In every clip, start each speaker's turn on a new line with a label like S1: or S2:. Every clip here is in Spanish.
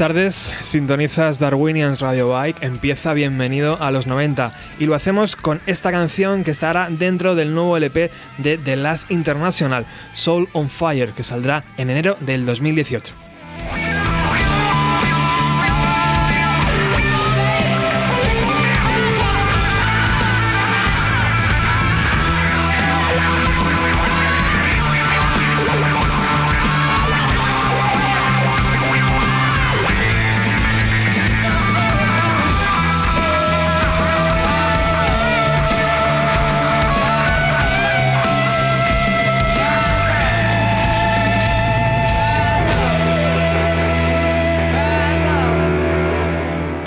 S1: tardes, sintonizas Darwinians Radio Bike, empieza Bienvenido a los 90 y lo hacemos con esta canción que estará dentro del nuevo LP de The Last International, Soul on Fire, que saldrá en enero del 2018.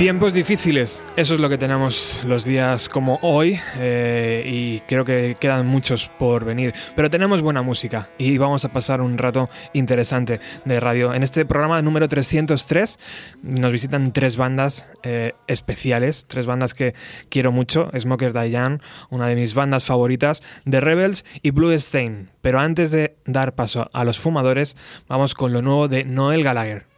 S1: Tiempos difíciles, eso es lo que tenemos los días como hoy eh, y creo que quedan muchos por venir, pero tenemos buena música y vamos a pasar un rato interesante de radio. En este programa número 303 nos visitan tres bandas eh, especiales, tres bandas que quiero mucho, Smoker Diane, una de mis bandas favoritas, The Rebels y Blue Stain. Pero antes de dar paso a los fumadores, vamos con lo nuevo de Noel Gallagher.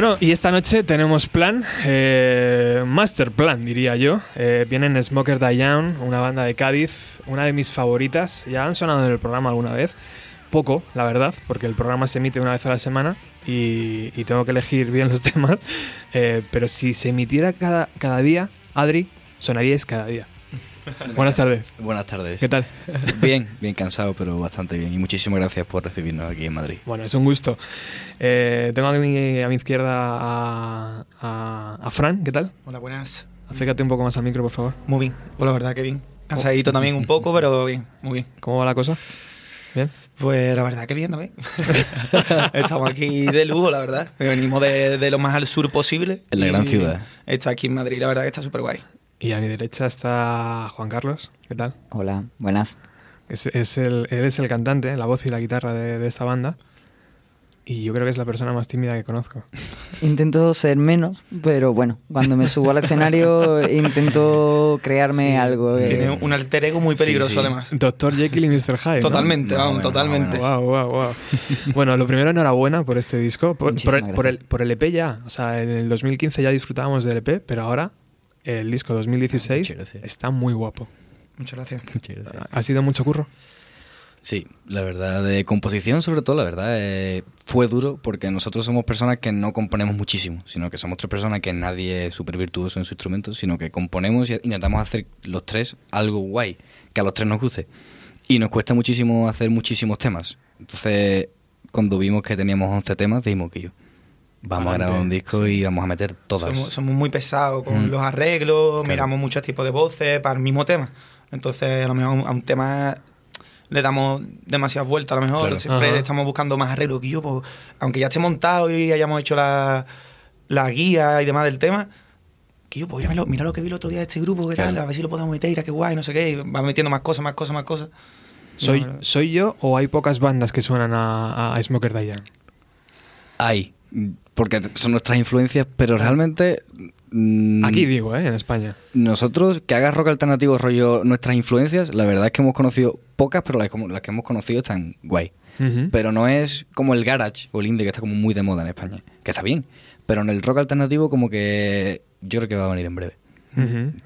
S1: Bueno, y esta noche tenemos plan, eh, master plan diría yo. Eh, vienen Smoker Diane, una banda de Cádiz, una de mis favoritas. Ya han sonado en el programa alguna vez. Poco, la verdad, porque el programa se emite una vez a la semana y, y tengo que elegir bien los temas. Eh, pero si se emitiera cada, cada día, Adri, sonaríais cada día. Buenas tardes.
S2: Buenas tardes.
S1: ¿Qué tal?
S2: Bien, bien cansado, pero bastante bien. Y muchísimas gracias por recibirnos aquí en Madrid.
S1: Bueno, es un gusto. Eh, tengo a mi, a mi izquierda a, a- a Fran, ¿qué tal?
S3: Hola, buenas.
S1: Acércate un poco más al micro, por favor.
S3: Muy bien, pues la verdad que bien. Cansadito también un poco, pero bien, muy bien.
S1: ¿Cómo va la cosa? ¿Bien?
S3: Pues la verdad que bien también. Estamos aquí de lujo, la verdad. Venimos de, de lo más al sur posible.
S2: En la gran ciudad.
S3: Está aquí en Madrid, la verdad que está súper guay.
S1: Y a mi derecha está Juan Carlos, ¿qué tal?
S4: Hola, buenas.
S1: Es, es el, él es el cantante, la voz y la guitarra de, de esta banda. Y yo creo que es la persona más tímida que conozco.
S4: Intento ser menos, pero bueno, cuando me subo al escenario intento crearme algo. eh,
S3: Tiene un alter ego muy
S2: Sí,
S3: peligroso,
S2: sí.
S3: además.
S1: Doctor Jekyll y Mr. Hyde. ¿no?
S3: Totalmente,
S2: No,
S3: vamos,
S2: bueno,
S3: totalmente.
S2: no,
S1: Wow, wow, wow. Bueno, lo primero, enhorabuena por este disco. Por, por el, por, el, por el EP ya. O sea, en el 2015 ya disfrutábamos del EP, pero ahora el disco 2016
S2: Muchas gracias.
S1: está muy guapo.
S3: Muchas gracias.
S2: Muchas gracias.
S1: ¿Ha sido mucho curro?
S2: Sí, la verdad, de composición sobre todo, la verdad, eh, fue duro porque nosotros somos personas que no componemos muchísimo, sino que somos tres personas que nadie es súper virtuoso en su instrumento, sino que componemos y intentamos hacer los tres algo guay, que a los tres nos guste. Y nos cuesta muchísimo hacer muchísimos temas. Entonces, cuando vimos que teníamos 11 temas, dijimos que yo, vamos a grabar un disco y vamos a meter todas.
S3: Somos, somos muy pesados con
S2: Mm.
S3: los arreglos,
S2: Claro.
S3: miramos muchos tipos de voces para el mismo tema. Entonces, a lo mejor a un- tema le damos demasiadas vueltas, a lo mejor
S2: Claro.
S3: siempre
S1: Ajá.
S3: estamos buscando más arreglos que yo, pues, aunque ya esté montado y hayamos hecho la, la guía y demás del tema, que yo, pues mira lo, mira lo que vi el otro día de este grupo, qué tal, a ver si lo podemos meter, a qué guay, no sé qué, y va metiendo más cosas, más cosas, más cosas.
S1: ¿Soy,
S3: No,
S1: ¿Soy yo o hay pocas bandas que suenan a, a Smoker Diane?
S2: Hay, porque son nuestras influencias, pero realmente... mm,
S1: Aquí digo, ¿eh? En España.
S2: Nosotros, que hagas rock alternativo rollo nuestras influencias, la verdad es que hemos conocido pocas, pero las, como- las que hemos conocido están guay. Pero no es como el garage o el indie que está como muy de moda en España, que está bien. Pero en el rock alternativo como que yo creo que va a venir en breve.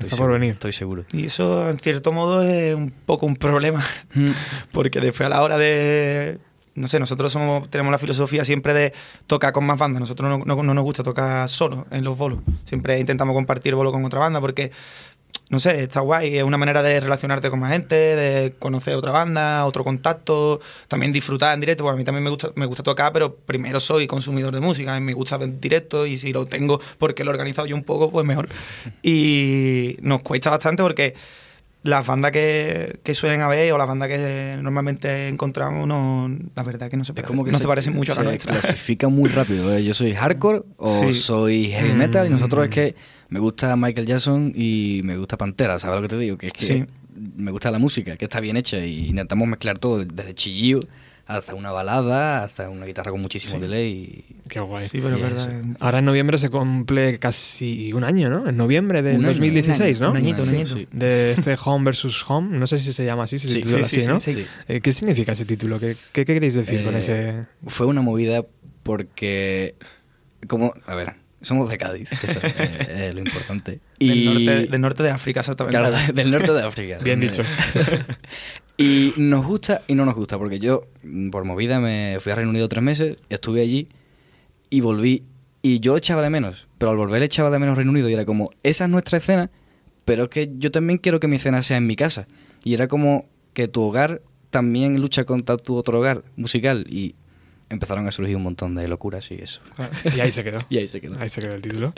S1: Está por venir.
S2: Estoy seguro.
S3: Y eso, en cierto modo, es un poco un problema.
S2: Mm,
S3: Porque después a la hora de... No sé, nosotros somos, tenemos la filosofía siempre de tocar con más bandas. Nosotros no, no- no nos gusta tocar solo en los bolos. Siempre intentamos compartir bolo con otra banda porque, no sé, está guay. Es una manera de relacionarte con más gente, de conocer otra banda, otro contacto. También disfrutar en directo. Porque a mí también me gusta, me gusta tocar, pero primero soy consumidor de música. y Me gusta ver directo y si lo tengo porque lo he organizado yo un poco, pues mejor. Y nos cuesta bastante porque las bandas que, que suelen haber o las bandas que normalmente encontramos, no, la verdad que no se, parece-
S2: como que
S3: no se, parecen mucho a la
S2: se
S3: nuestra.
S2: clasifica muy rápido. ¿eh? Yo soy hardcore o
S3: Sí.
S2: soy heavy
S1: Mm.
S2: metal y nosotros es que me gusta Michael Jackson y me gusta Pantera, ¿sabes lo que te digo? Que es que
S3: Sí.
S2: me gusta la música, que está bien hecha y intentamos mezclar todo, desde chillillo hasta una balada, hasta una guitarra con muchísimo
S3: Sí.
S2: delay.
S1: Qué guay.
S3: Sí, pero es
S2: Y
S3: verdad.
S2: eso.
S1: Ahora en noviembre se cumple casi un año, ¿no? En noviembre de
S2: Un año,
S1: 2016,
S3: un
S1: ¿no?
S3: un añito, un añito.
S2: sí.
S1: De este Home versus Home. No sé si se llama así, si se
S2: Sí,
S1: titula
S3: sí,
S1: así,
S3: sí,
S1: ¿no?
S3: sí.
S2: Sí.
S1: Eh, ¿Qué significa ese título? ¿Qué, qué, qué queréis decir con
S2: Eh,
S1: ese...?
S2: Fue una movida porque, como, a ver, somos de Cádiz, que eso es eh, lo importante.
S3: Del, norte, del norte de África, exactamente.
S2: Claro, del norte de África.
S1: Bien dicho.
S2: Y nos gusta y no nos gusta, porque yo, mm, por movida, me fui a Reino Unido tres meses, estuve allí y volví. Y yo lo echaba de menos, pero al volver echaba de menos Reino Unido y era como, esa es nuestra escena, pero es que yo también quiero que mi escena sea en mi casa. Y era como que tu hogar también lucha contra tu otro hogar musical. Y empezaron a surgir un montón de locuras y eso.
S1: Y ahí se quedó.
S2: Y ahí se quedó.
S1: Ahí se quedó el título.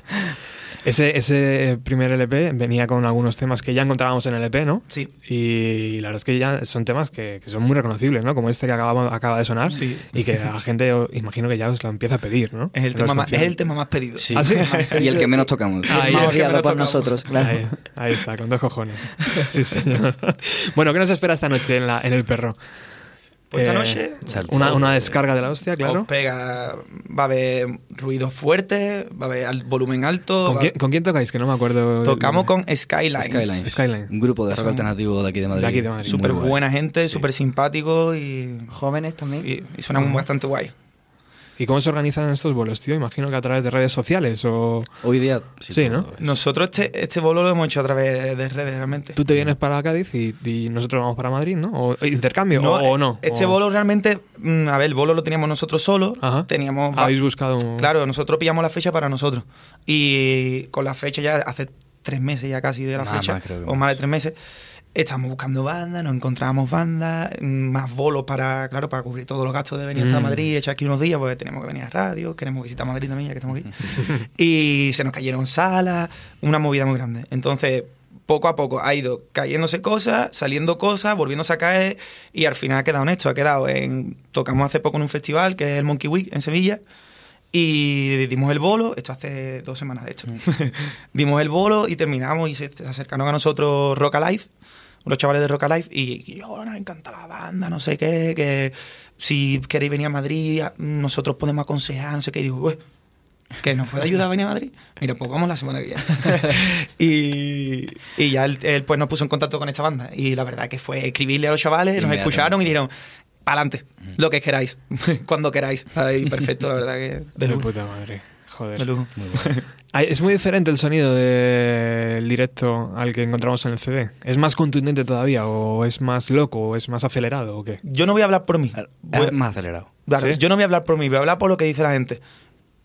S1: Ese, ese primer LP venía con algunos temas que ya encontrábamos en el LP, ¿no?
S3: Sí.
S1: Y la verdad es que ya son temas que, que son muy reconocibles, ¿no? Como este que acaba, acaba de sonar.
S3: Sí.
S1: Y que la gente, imagino que ya os lo empieza a pedir, ¿no?
S3: Es el, tema más, es el tema más pedido.
S2: Sí.
S1: ¿Ah, sí?
S2: y el que menos tocamos.
S1: Ah,
S4: el
S1: Ahí
S4: más
S1: es
S3: que me
S4: odiado
S3: lo
S4: por
S3: tocamos.
S4: nosotros, claro.
S1: Ahí, ahí está, con dos cojones. Sí, señor. Bueno, ¿qué nos espera esta noche en, la, en el perro?
S3: Pues esta
S1: Eh,
S3: noche
S2: Salto.
S1: Una, una descarga de la hostia, claro.
S3: os pega, va a haber ruidos fuertes, va a haber al- volumen alto.
S1: ¿Con
S3: va-
S1: quién, con quién tocáis? Que no me acuerdo.
S3: Tocamos con Skylines.
S2: Skylines.
S1: Skyline.
S2: Un grupo de rock
S3: Son-
S2: alternativo de aquí de Madrid.
S1: De aquí de Madrid.
S2: Muy
S3: Súper
S2: guay.
S3: buena gente,
S2: Sí.
S3: súper simpático y,
S4: Jóvenes también.
S3: y, y suenan bastante guay.
S1: ¿Y cómo se organizan estos vuelos, tío? Imagino que a través de redes sociales o...
S2: Hoy día sí.
S1: Sí, ¿no?
S3: Nosotros este, este bolo lo hemos hecho a través de redes realmente.
S1: Tú te vienes para Cádiz y, y nosotros vamos para Madrid, ¿no? ¿O intercambio
S3: No,
S1: o, o no?
S3: Este
S1: O-
S3: bolo realmente, mm, a ver, el bolo lo teníamos nosotros solos.
S1: Ajá.
S3: Teníamos.
S1: Habéis buscado un...
S3: Claro, nosotros pillamos la fecha para nosotros. Y con la fecha ya hace tres meses ya casi de la
S2: Más,
S3: fecha,
S2: más, creo que
S3: o
S2: más
S3: de tres meses, estamos buscando bandas, nos encontrábamos bandas, mm, más bolos para, claro, para cubrir todos los gastos de venir hasta
S1: Mm.
S3: Madrid, echar aquí unos días, porque tenemos que venir a radio, queremos visitar Madrid también, ya que estamos aquí. y se nos cayeron salas, una movida muy grande. Entonces, poco a poco ha ido cayéndose cosas, saliendo cosas, volviéndose a caer y al final ha quedado en esto, ha quedado en... Tocamos hace poco en un festival que es el Monkey Week en Sevilla y dimos el bolo, esto hace dos semanas de hecho, dimos el bolo y terminamos y se acercaron a nosotros Rock Alive, los chavales de Rock Alive y, y yo, nos encanta la banda, no sé qué, que si queréis venir a Madrid, nosotros podemos aconsejar, no sé qué, y digo, "Ué, que nos puede ayudar a venir a Madrid. Mira, pues vamos la semana que viene. y, y ya él, él, pues nos puso en contacto con esta banda. Y la verdad que fue escribirle a los chavales, nos escucharon y dijeron, para adelante, lo que queráis, cuando queráis. Ahí, perfecto, la verdad que de
S1: De puta madre. Joder.
S3: De lujo.
S1: Ay, Es muy diferente el sonido del directo al que encontramos en el CD. ¿Es más contundente todavía o es más loco o es más acelerado o qué?
S3: Yo no voy a hablar por mí. Voy-
S2: Es más acelerado.
S3: Claro,
S1: ¿Sí?
S3: Yo no voy a hablar por mí, voy a hablar por lo que dice la gente.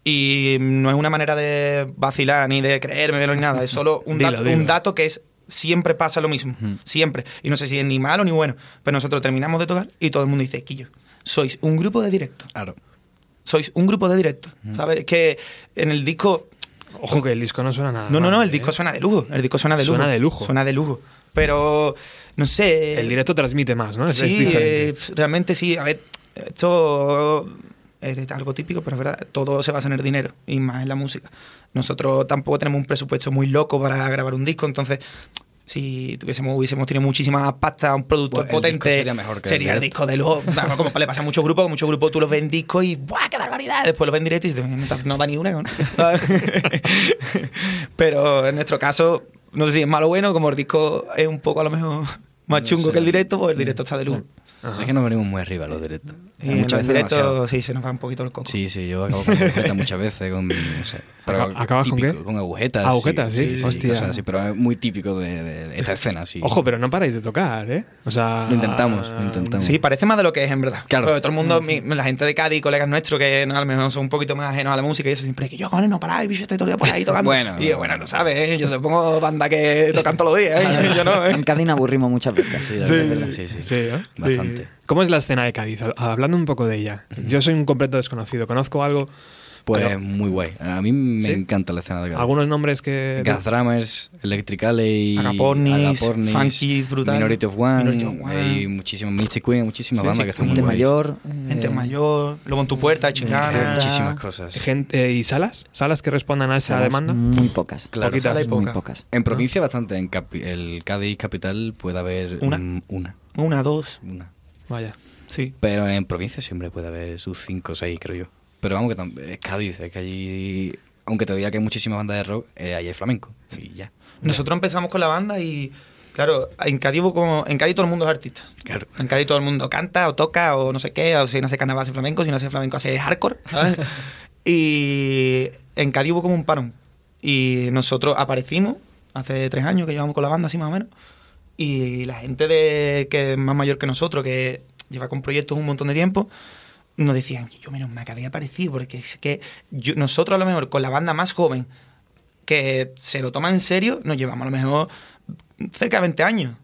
S3: Y no es una manera de vacilar ni de creérmelo ni nada, es solo un,
S1: Dilo,
S3: dato,
S1: dilo.
S3: un dato que es siempre pasa lo mismo,
S2: Ujú.
S3: siempre. Y no sé si es ni malo ni bueno, pero nosotros terminamos de tocar y todo el mundo dice, Quillo, sois un grupo de directo,
S2: Claro.
S3: Sois un grupo de directo, ¿sabes? Es que en el disco...
S1: Ojo que el disco no suena nada.
S3: No, no, no, el disco
S1: ¿eh?
S3: suena de lujo, el disco suena de lujo.
S1: Suena de lujo.
S3: Suena de lujo. Pero, no sé...
S1: El directo transmite más, ¿no? Es- es
S3: Sí,
S1: diferente.
S3: eh, realmente sí. A ver, esto es algo típico, pero es verdad, todo se basa en el dinero y más en la música. Nosotros tampoco tenemos un presupuesto muy loco para grabar un disco, entonces si tuviésemos, hubiésemos tenido muchísima pasta, un productor
S2: Bueno, el disco
S3: potente,
S2: sería mejor que
S3: sería el disco de lujo. Claro, como le pasa a muchos grupos, muchos grupos tú los ves en disco y ¡buah, qué barbaridad! Después los ven en directo y dices, no da ni una. ¿no? pero en nuestro caso, no sé si es malo o bueno, como el disco es un poco a lo mejor más
S2: No
S3: chungo
S2: sé.
S3: que el directo, pues el directo está de lujo.
S1: Ajá.
S2: Es que nos venimos muy arriba los directos.
S3: Y en
S2: muchas
S3: el
S2: veces
S3: directo
S2: demasiado.
S3: sí se nos va un poquito el coco.
S2: Sí, sí, yo acabo con muchas veces, con, no sé.
S1: Aca- ¿acabas con qué?
S2: Con agujetas.
S1: Agujetas, sí, hostia.
S2: cosas así, pero es muy típico de, de esta escena, sí.
S1: Ojo, pero no paráis de tocar, ¿eh? O sea...
S2: Lo intentamos, lo intentamos.
S3: Sí, parece más de lo que es en verdad.
S2: Claro.
S3: Porque todo el mundo, mi- la gente de Cádiz, colegas nuestros que no, a lo mejor son un poquito más ajenos a la música y eso siempre que yo, cojones, no paráis, bicho, estoy todo el día por ahí tocando.
S2: Bueno,
S3: y yo, bueno, tú sabes, ¿eh? yo te pongo banda que tocan todos los días, ¿eh? yo no, ¿eh?
S4: En Cádiz nos aburrimos muchas veces.
S2: Sí,
S3: Sí,
S2: verdad, sí, sí.
S1: Sí, ¿eh?
S2: Bastante.
S1: ¿Cómo es la escena de Cádiz? Hablando un poco de ella. Yo soy un completo desconocido. Conozco algo...
S2: Pues
S1: Pero-
S2: muy guay. A mí me
S1: ¿Sí?
S2: encanta la escena de Cádiz.
S1: Algunos nombres que...
S2: Gas Drummers, Electric Alley,
S3: Agapornis,
S2: Agapornis,
S3: Funky, Brutal,
S2: Minority of One,
S3: Minority of One.
S2: hay muchísimas Mystic Queen, muchísimas
S3: Sí,
S2: bandas
S3: sí,
S2: que están muy
S4: Gente mayor.
S3: Gente
S4: eh,
S3: mayor, luego en tu puerta,
S2: Hay
S3: chingada.
S2: muchísimas cosas.
S1: Gente, eh, ¿Y salas? ¿Salas que respondan a esa
S4: salas
S1: demanda?
S4: Muy pocas.
S2: Claro.
S1: Poquitas.
S3: Sala y
S4: Muy
S3: poca.
S4: pocas.
S2: En provincia bastante, en capi- el Cádiz capital puede haber
S3: ¿Una?
S2: una,
S3: Una, dos,
S2: una.
S1: Vaya.
S3: sí.
S2: Pero en provincia siempre puede haber sus cinco o seis, creo yo. Pero vamos, que es Cádiz, es que allí, aunque te diga que hay muchísimas bandas de rock, eh, allí hay flamenco. Y ya.
S3: Nosotros empezamos con la banda y, claro, en Cádiz, como, en Cádiz todo el mundo es artista.
S2: Claro.
S3: En Cádiz todo el mundo canta o toca o no sé qué, o si no hace carnaval hace flamenco, si no hace flamenco hace hardcore. ¿sabes? y en Cádiz hubo como un parón. Y nosotros aparecimos hace tres años que llevamos con la banda, así más o menos. Y la gente de, que es más mayor que nosotros, que lleva con proyectos un montón de tiempo, nos decían, yo menos mal que había aparecido, porque es que yo- nosotros a lo mejor con la banda más joven que se lo toma en serio, nos llevamos a lo mejor cerca de 20 años.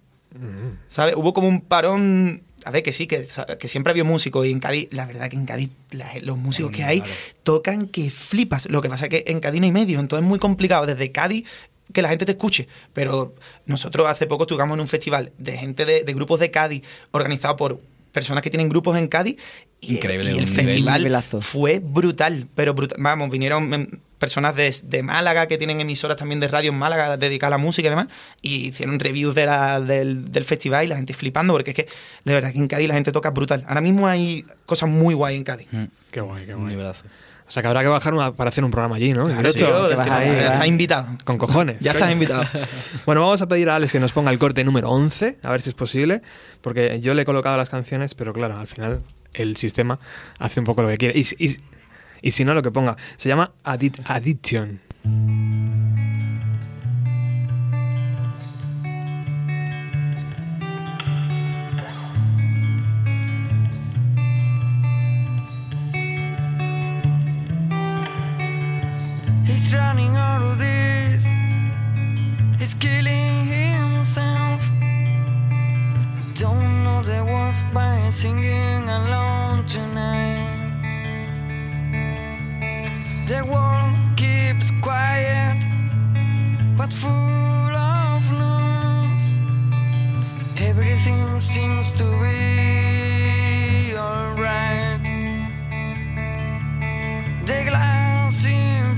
S3: ¿Sabes? Hubo como un parón. A ver, que sí, que, que siempre había músicos y en Cádiz, la verdad que en Cádiz la- los músicos que hay tocan que flipas. Lo que pasa es que en Cádiz no hay medio, entonces es muy complicado desde Cádiz que la gente te escuche. Pero nosotros hace poco tocamos en un festival de gente de, de grupos de Cádiz organizado por personas que tienen grupos en Cádiz y,
S2: Increíble,
S3: y el festival
S4: nivelazo.
S3: fue brutal, pero brutal. Vamos, vinieron em, personas de, de Málaga que tienen emisoras también de radio en Málaga dedicadas a la música y demás, y hicieron reviews de la- del, del festival y la gente flipando, porque es que de verdad que en Cádiz la gente toca brutal. Ahora mismo hay cosas muy guay en Cádiz.
S2: Mm,
S1: Qué guay, qué guay.
S2: nivelazo.
S1: O sea que habrá que bajar una- para hacer un programa allí, ¿no?
S3: Claro,
S1: Sí.
S3: tío,
S4: que
S3: es
S4: vas
S3: que
S4: ahí,
S3: no,
S4: ¿verdad?
S3: estás invitado.
S1: Con cojones.
S3: Ya estás invitado.
S1: Bueno, vamos a pedir a Alex que nos ponga el corte número 11, a ver si es posible, porque yo le he colocado las canciones, pero claro, al final el sistema hace un poco lo que quiere. Y, y- Y si no, lo que ponga. Se llama Addic- Addiction.
S5: He's running out of this. He's killing himself. Don't know the words by singing alone tonight. The world keeps quiet, but full of noise. Everything seems to be alright. The glass in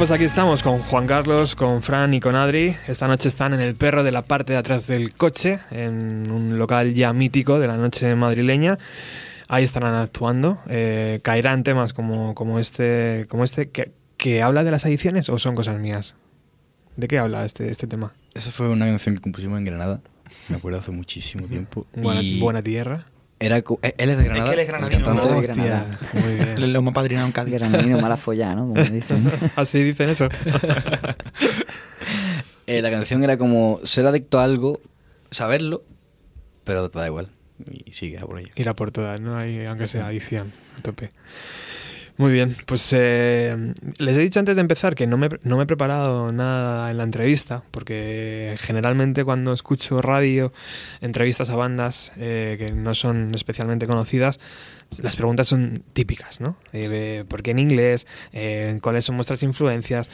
S1: pues aquí estamos con Juan Carlos, con Fran y con Adri. Esta noche están en el perro de la parte de atrás del coche, en un local ya mítico de la noche madrileña. Ahí estarán actuando. Eh, caerán temas como, como este, como este que, que habla de las adicciones o son cosas mías. ¿De qué habla este, este tema?
S2: Esa fue una canción que compusimos en Granada, me acuerdo hace muchísimo tiempo.
S1: Buena,
S2: y,
S1: buena tierra.
S2: Era, eh, él es de Granada.
S3: que él es granadino.
S4: ¿no?
S1: Hostia,
S4: Granada.
S1: muy bien.
S3: Le lo hemos padrinado en Cádiz.
S4: Granadino mala follada, ¿no? Como dicen.
S1: Así dicen eso.
S2: Eh, la canción era como ser adicto a algo, saberlo, pero te da igual. Y sigue a por ello.
S1: Ir a por todas, ¿no? Ahí, aunque sea adicción, a tope. Muy bien, pues eh, les he dicho antes de empezar que no me, no me he preparado nada en la entrevista, porque generalmente cuando escucho radio, entrevistas a bandas eh, que no son especialmente conocidas, las preguntas son típicas, ¿no? Eh, de ¿Por qué en inglés? Eh, ¿Cuáles son vuestras influencias?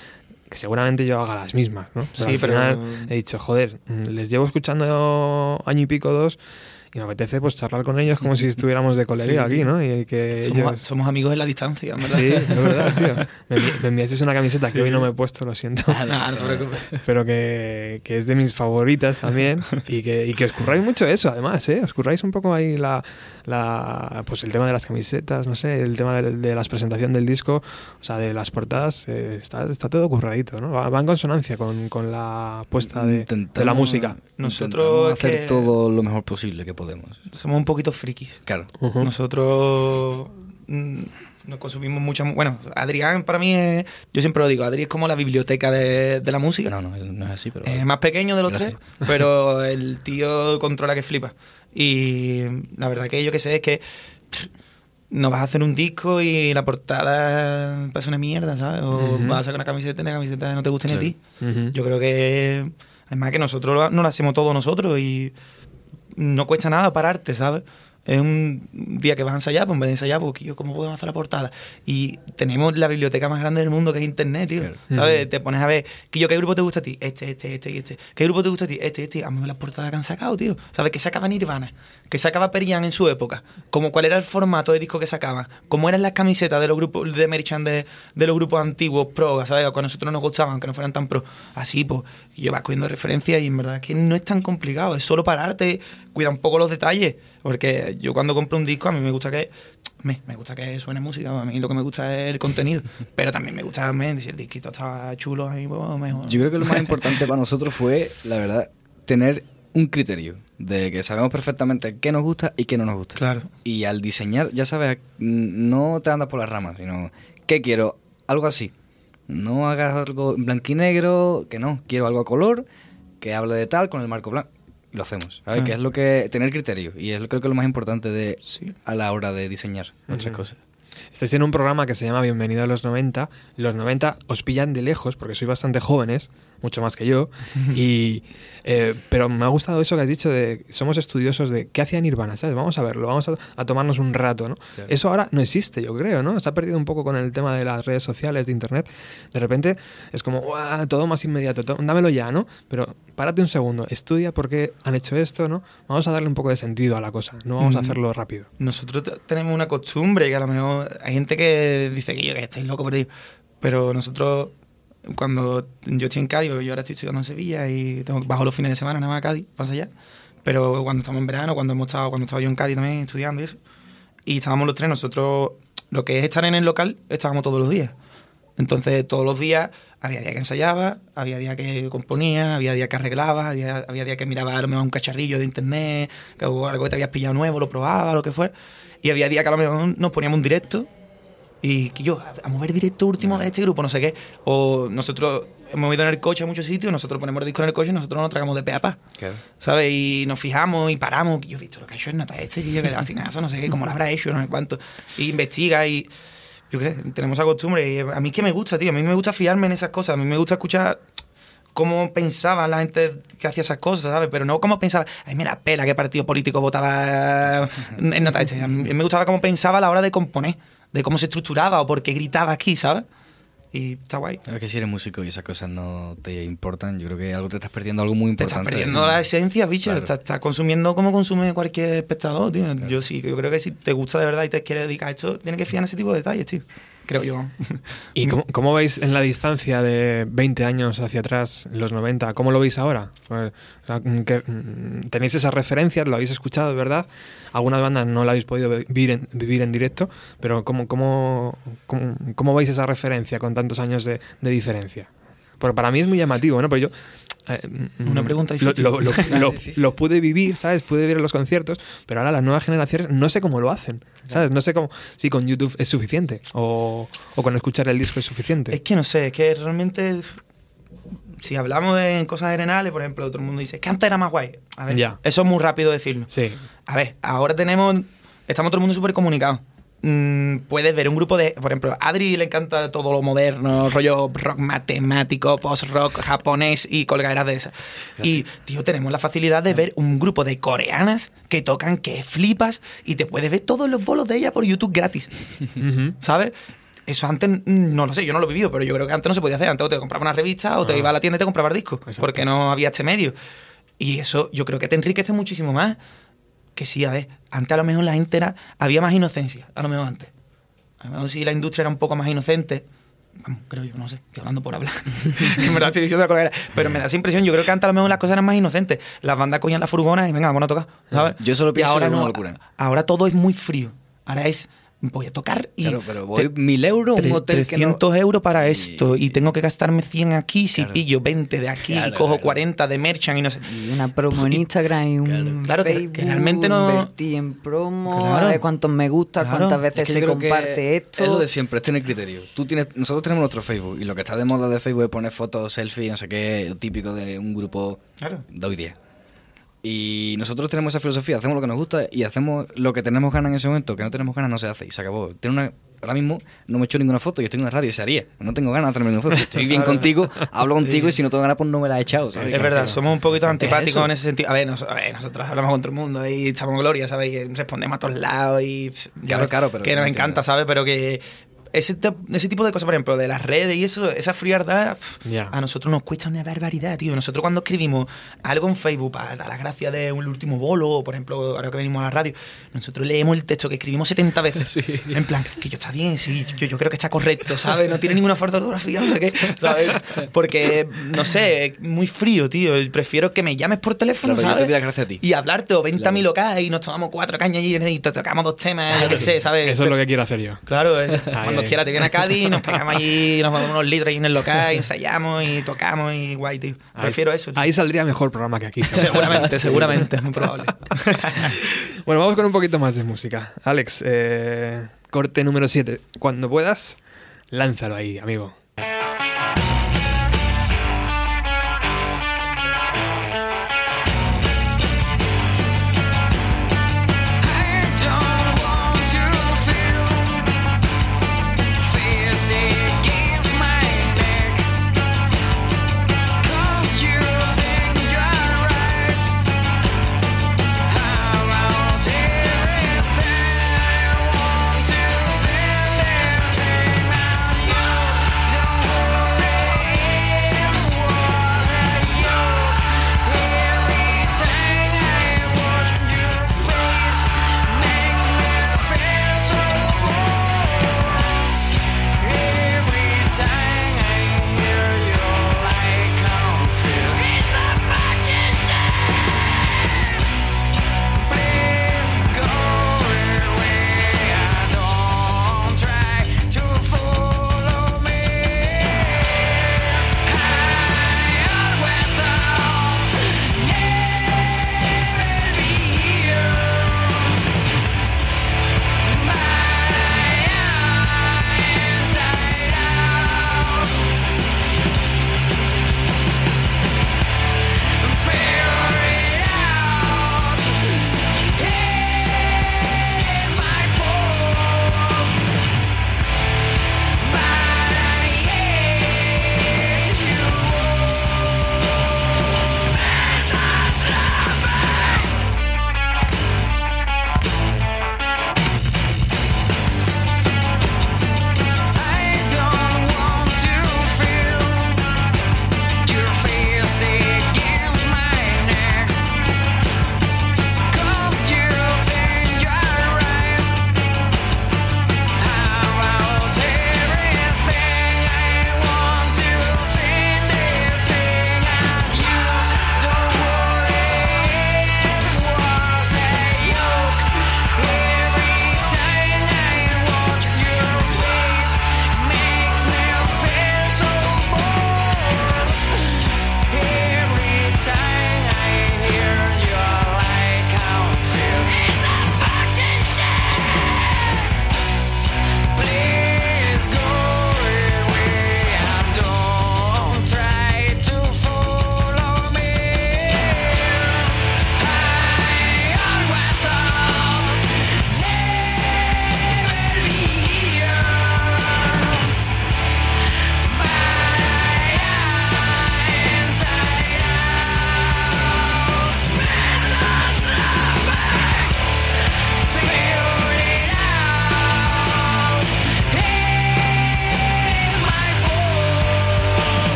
S1: Que seguramente yo haga las mismas, ¿no?
S3: Sí,
S1: al
S3: pero-
S1: he dicho, joder, mm, les llevo escuchando año y pico, dos, y me apetece pues charlar con ellos como si estuviéramos de colería aquí, ¿no? Y que
S3: Somos,
S1: ellos...
S3: somos amigos en la distancia, en ¿verdad?
S1: Sí, es verdad, tío. Me, envi- me enviasteis una camiseta que hoy no me he puesto, lo siento.
S3: Nah, no te preocupes.
S1: Pero que, que es de mis favoritas también. Y que, y que os curráis mucho eso, además, ¿eh? Os curráis un poco ahí la, la, pues el tema de las camisetas, no sé, el tema de, de las presentación del disco, o sea, de las portadas, eh, está, está todo curradito, ¿no? Va, va en consonancia con, con la puesta de, de la música.
S3: Nosotros
S2: hacer
S3: que-
S2: todo lo mejor posible que podemos.
S3: Somos un poquito frikis.
S2: Claro.
S3: Nosotros mm, nos consumimos mucha... mu- Bueno, Adrián para mí es... Yo siempre lo digo, Adrián es como la biblioteca de, de la música.
S2: No, no, no es así, pero...
S3: Es más pequeño de los
S2: Gracias.
S3: tres, pero el tío controla que flipa. Y la verdad que yo que sé es que pff, no vas a hacer un disco y la portada pasa una mierda, ¿sabes? O vas a sacar una camiseta y la camiseta no te gusta ni a ti. Yo creo que además que nosotros no lo hacemos todo nosotros y no cuesta nada pararte, ¿sabes? Es un día que vas a ensayar, pues en vez de ensayar, pues, tío, ¿cómo podemos hacer la portada? Y tenemos la biblioteca más grande del mundo que es Internet, tío.
S2: Claro.
S3: ¿Sabes? Te pones a ver, que yo, ¿qué grupo te gusta a ti? Este, este, este y este. ¿Qué grupo te gusta a ti? Este, este. A mí las portadas que han sacado, tío. ¿Sabes? Que sacaba Nirvana, que sacaba Perian en su época. Como cuál era el formato de disco que sacaban. Cómo eran las camisetas de los grupos de Merichan de, de los grupos antiguos, pro, ¿sabes? Que a nosotros nos gustaban, aunque no fueran tan pro. Así, pues, yo vas cogiendo referencias y en verdad es que no es tan complicado. Es solo pararte, cuida un poco los detalles. Porque yo cuando compro un disco, a mí me gusta que me, me gusta que suene música, a mí lo que me gusta es el contenido, pero también me gusta si el disquito está chulo ahí, pues mejor.
S2: Yo creo que lo más importante para nosotros fue, la verdad, tener un criterio de que sabemos perfectamente qué nos gusta y qué no nos gusta.
S3: Claro.
S2: Y al diseñar, ya sabes, no te andas por las ramas, sino, ¿qué quiero? Algo así. No hagas algo en blanco y negro, que no. Quiero algo a color, que hable de tal, con el marco blanco. Lo hacemos. ¿sabes?
S3: Ah.
S2: Que es lo que. Tener criterio. Y es lo- creo que lo más importante de
S3: Sí.
S2: a la hora de diseñar nuestras
S1: Ujú.
S2: cosas.
S1: Estáis en un programa que se llama Bienvenido a los 90. Los 90 os pillan de lejos porque sois bastante jóvenes, mucho más que yo. y, eh, pero me ha gustado eso que has dicho de somos estudiosos de qué hacía Nirvana, ¿sabes? Vamos a verlo, vamos a, a tomarnos un rato, ¿no?
S2: Claro.
S1: Eso ahora no existe, yo creo, ¿no? Se ha perdido un poco con el tema de las redes sociales, de internet. De repente es como, "Uah, todo más inmediato, to- dámelo ya, ¿no? Pero párate un segundo, estudia por qué han hecho esto, ¿no? Vamos a darle un poco de sentido a la cosa, no vamos a
S3: Mm.
S1: hacerlo rápido.
S3: Nosotros te- tenemos una costumbre que a lo mejor hay gente que dice que yo que estáis loco pero nosotros cuando yo estoy en Cádiz, yo ahora estoy estudiando en Sevilla y tengo, bajo los fines de semana nada más a Cádiz, pasa allá, pero cuando estamos en verano, cuando hemos estado, cuando estaba yo en Cádiz también estudiando y eso, y estábamos los tres, nosotros lo que es estar en el local, estábamos todos los días. Entonces, todos los días había días que ensayaba, había días que componía, había días que arreglaba, había, había días que miraba a lo mejor un cacharrillo de internet, que algo que te habías pillado nuevo, lo probaba, lo que fuera. Y había días que a lo mejor nos poníamos un directo y que yo, vamos a ver directo último de este grupo, no sé qué. O nosotros hemos ido en el coche a muchos sitios, nosotros ponemos el disco en el coche y nosotros nos tragamos de pe a pa. ¿sabes? Y nos fijamos y paramos. Y yo he visto lo que ha hecho el nota este, y yo que eso, no sé qué, cómo lo habrá hecho, no sé cuánto. Y investiga y. Yo qué sé, tenemos esa costumbre. Y a mí que me gusta, tío. A mí me gusta fiarme en esas cosas. A mí me gusta escuchar cómo pensaba la gente que hacía esas cosas, ¿sabes? Pero no cómo pensaba, ay, mira, pela, qué partido político votaba en nota este. A mí me gustaba cómo pensaba a la hora de componer, de cómo se estructuraba o por qué gritaba aquí, ¿sabes? Y está guay.
S2: Claro que si eres músico y esas cosas no te importan, yo creo que algo te estás perdiendo algo muy
S3: Te
S2: importante.
S3: estás perdiendo la esencia, bicho.
S2: Claro.
S3: Estás, estás consumiendo como consume cualquier espectador, tío. Yo sí, yo creo que si te gusta de verdad y te quieres dedicar a esto, tienes que fiar en ese tipo de detalles, tío. Creo yo.
S1: ¿Y cómo, cómo veis en la distancia de 20 años hacia atrás, los 90? ¿Cómo lo veis ahora? Pues, que, mm, ¿Tenéis esas referencias? ¿Lo habéis escuchado, verdad? Algunas bandas no la habéis podido vivir en, vivir en directo, pero ¿cómo, cómo, cómo, veis esa referencia con tantos años de, diferencia? Porque para mí es muy llamativo, ¿no? Pero. Eh,
S3: Una pregunta difícil.
S1: lo- lo- lo- lo pude vivir, ¿sabes? Pude ver en los conciertos, pero ahora las nuevas generaciones no sé cómo lo hacen, ¿sabes? No sé cómo, si con YouTube es suficiente o, o con escuchar el disco es suficiente.
S3: Es que no sé, es que realmente. Si hablamos de cosas generales, por ejemplo, todo el mundo dice que antes era más guay. A ver,
S1: Ya.
S3: eso es muy rápido decirlo.
S1: Sí.
S3: A ver, ahora tenemos. Estamos todo el mundo súper comunicado. Mm, puedes ver un grupo de. Por ejemplo, a Adri le encanta todo lo moderno, rollo rock matemático, post-rock japonés y colgaderas de esas. Y, tío, tenemos la facilidad de ver un grupo de coreanas que tocan que flipas y te puedes ver todos los bolos de ella por YouTube gratis. ¿Sabes? Eso antes no lo sé, yo no lo he vivido, pero yo creo que antes no se podía hacer. Antes o te compraba una revista o te
S1: Ah.
S3: iba a la tienda y te compraba el disco,
S1: Exacto.
S3: porque no había este medio. Y eso yo creo que te enriquece muchísimo más. Que sí, a ver, antes a lo mejor la gente era, había más inocencia, a lo mejor antes. A lo mejor si la industria era un poco más inocente, vamos, creo yo, no sé, estoy hablando por hablar. en verdad estoy diciendo la. Pero me da esa impresión, yo creo que antes a lo mejor las cosas eran más inocentes. Las bandas cogían la furgona y venga, vamos a tocar, ¿sabes?
S2: Yo solo
S3: Y
S2: pienso
S3: ahora
S2: una
S3: no,
S2: locura.
S3: Ahora todo es muy frío. Ahora es, voy a tocar y...
S2: Claro, pero voy
S3: te-
S2: mil euros un hotel que no...
S3: 300 euros para
S2: Y-
S3: esto y tengo que gastarme 100 aquí si
S2: Claro.
S3: pillo 20 de aquí y
S2: Claro,
S3: cojo
S2: claro.
S3: 40 de merchant y no sé.
S4: Y una promo en Instagram y un
S2: Claro.
S3: Claro, que- que
S4: Facebook,
S3: realmente no-
S4: invertí en promo,
S3: Claro.
S4: a ver cuántos me gusta,
S3: Claro.
S4: cuántas
S2: Es
S4: veces
S2: que
S4: se comparte esto.
S2: Es lo de siempre, es tener criterio. Tú tienes, nosotros tenemos nuestro Facebook y lo que está de moda de Facebook es poner fotos, selfies, no sé qué, lo típico de un grupo
S3: Claro.
S2: de hoy día. Y nosotros tenemos esa filosofía, hacemos lo que nos gusta y hacemos lo que tenemos ganas en ese momento, que no tenemos ganas no se hace y se acabó. Tiene una, ahora mismo no me he hecho ninguna foto, yo estoy en una radio y se haría. No tengo ganas de hacerme ninguna foto. Estoy bien contigo, hablo contigo y si no tengo ganas pues no me la he echado, ¿sabes?
S3: Es verdad, somos un poquito antipáticos en ese sentido. A ver, nos- a ver, nosotros hablamos con todo el mundo y echamos gloria, ¿sabes? Y respondemos a todos lados y.
S2: Claro, claro, pero
S3: Que nos encanta, ¿sabes? Pero que. Ese, tipo de cosas, por ejemplo, de las redes y eso, esa frialdad, a nosotros nos cuesta una barbaridad, tío. Nosotros cuando escribimos algo en Facebook para dar las gracias de un último bolo, o por ejemplo, ahora que venimos a la radio, nosotros leemos el texto que escribimos 70 veces. En plan, que yo está bien, sí, yo, yo creo que está correcto, ¿sabes? No tiene ninguna falta de ortografía, no sé qué, ¿sabes? Porque, no sé, es muy frío, tío. Prefiero que me llames por teléfono,
S2: Claro, yo
S3: ¿sabes?
S2: te doy gracias a ti.
S3: Y hablarte, o vente a mi
S2: Claro.
S3: local y nos tomamos cuatro cañas y, y te tocamos dos temas, yo qué sé, ¿sabes?
S1: Eso es lo que quiero hacer yo.
S3: Claro, eh, cuando
S1: ahí.
S3: quiera te viene a Cádiz, nos pegamos allí, nos vamos unos litros ahí en el local, ensayamos y tocamos y guay, tío.
S1: Ahí-
S3: Prefiero eso. tío.
S1: Ahí saldría mejor programa que aquí.
S3: Seguramente, seguramente, es muy probable.
S1: Bueno, vamos con un poquito más de música. Alex, eh, corte número 7. Cuando puedas, lánzalo ahí, amigo.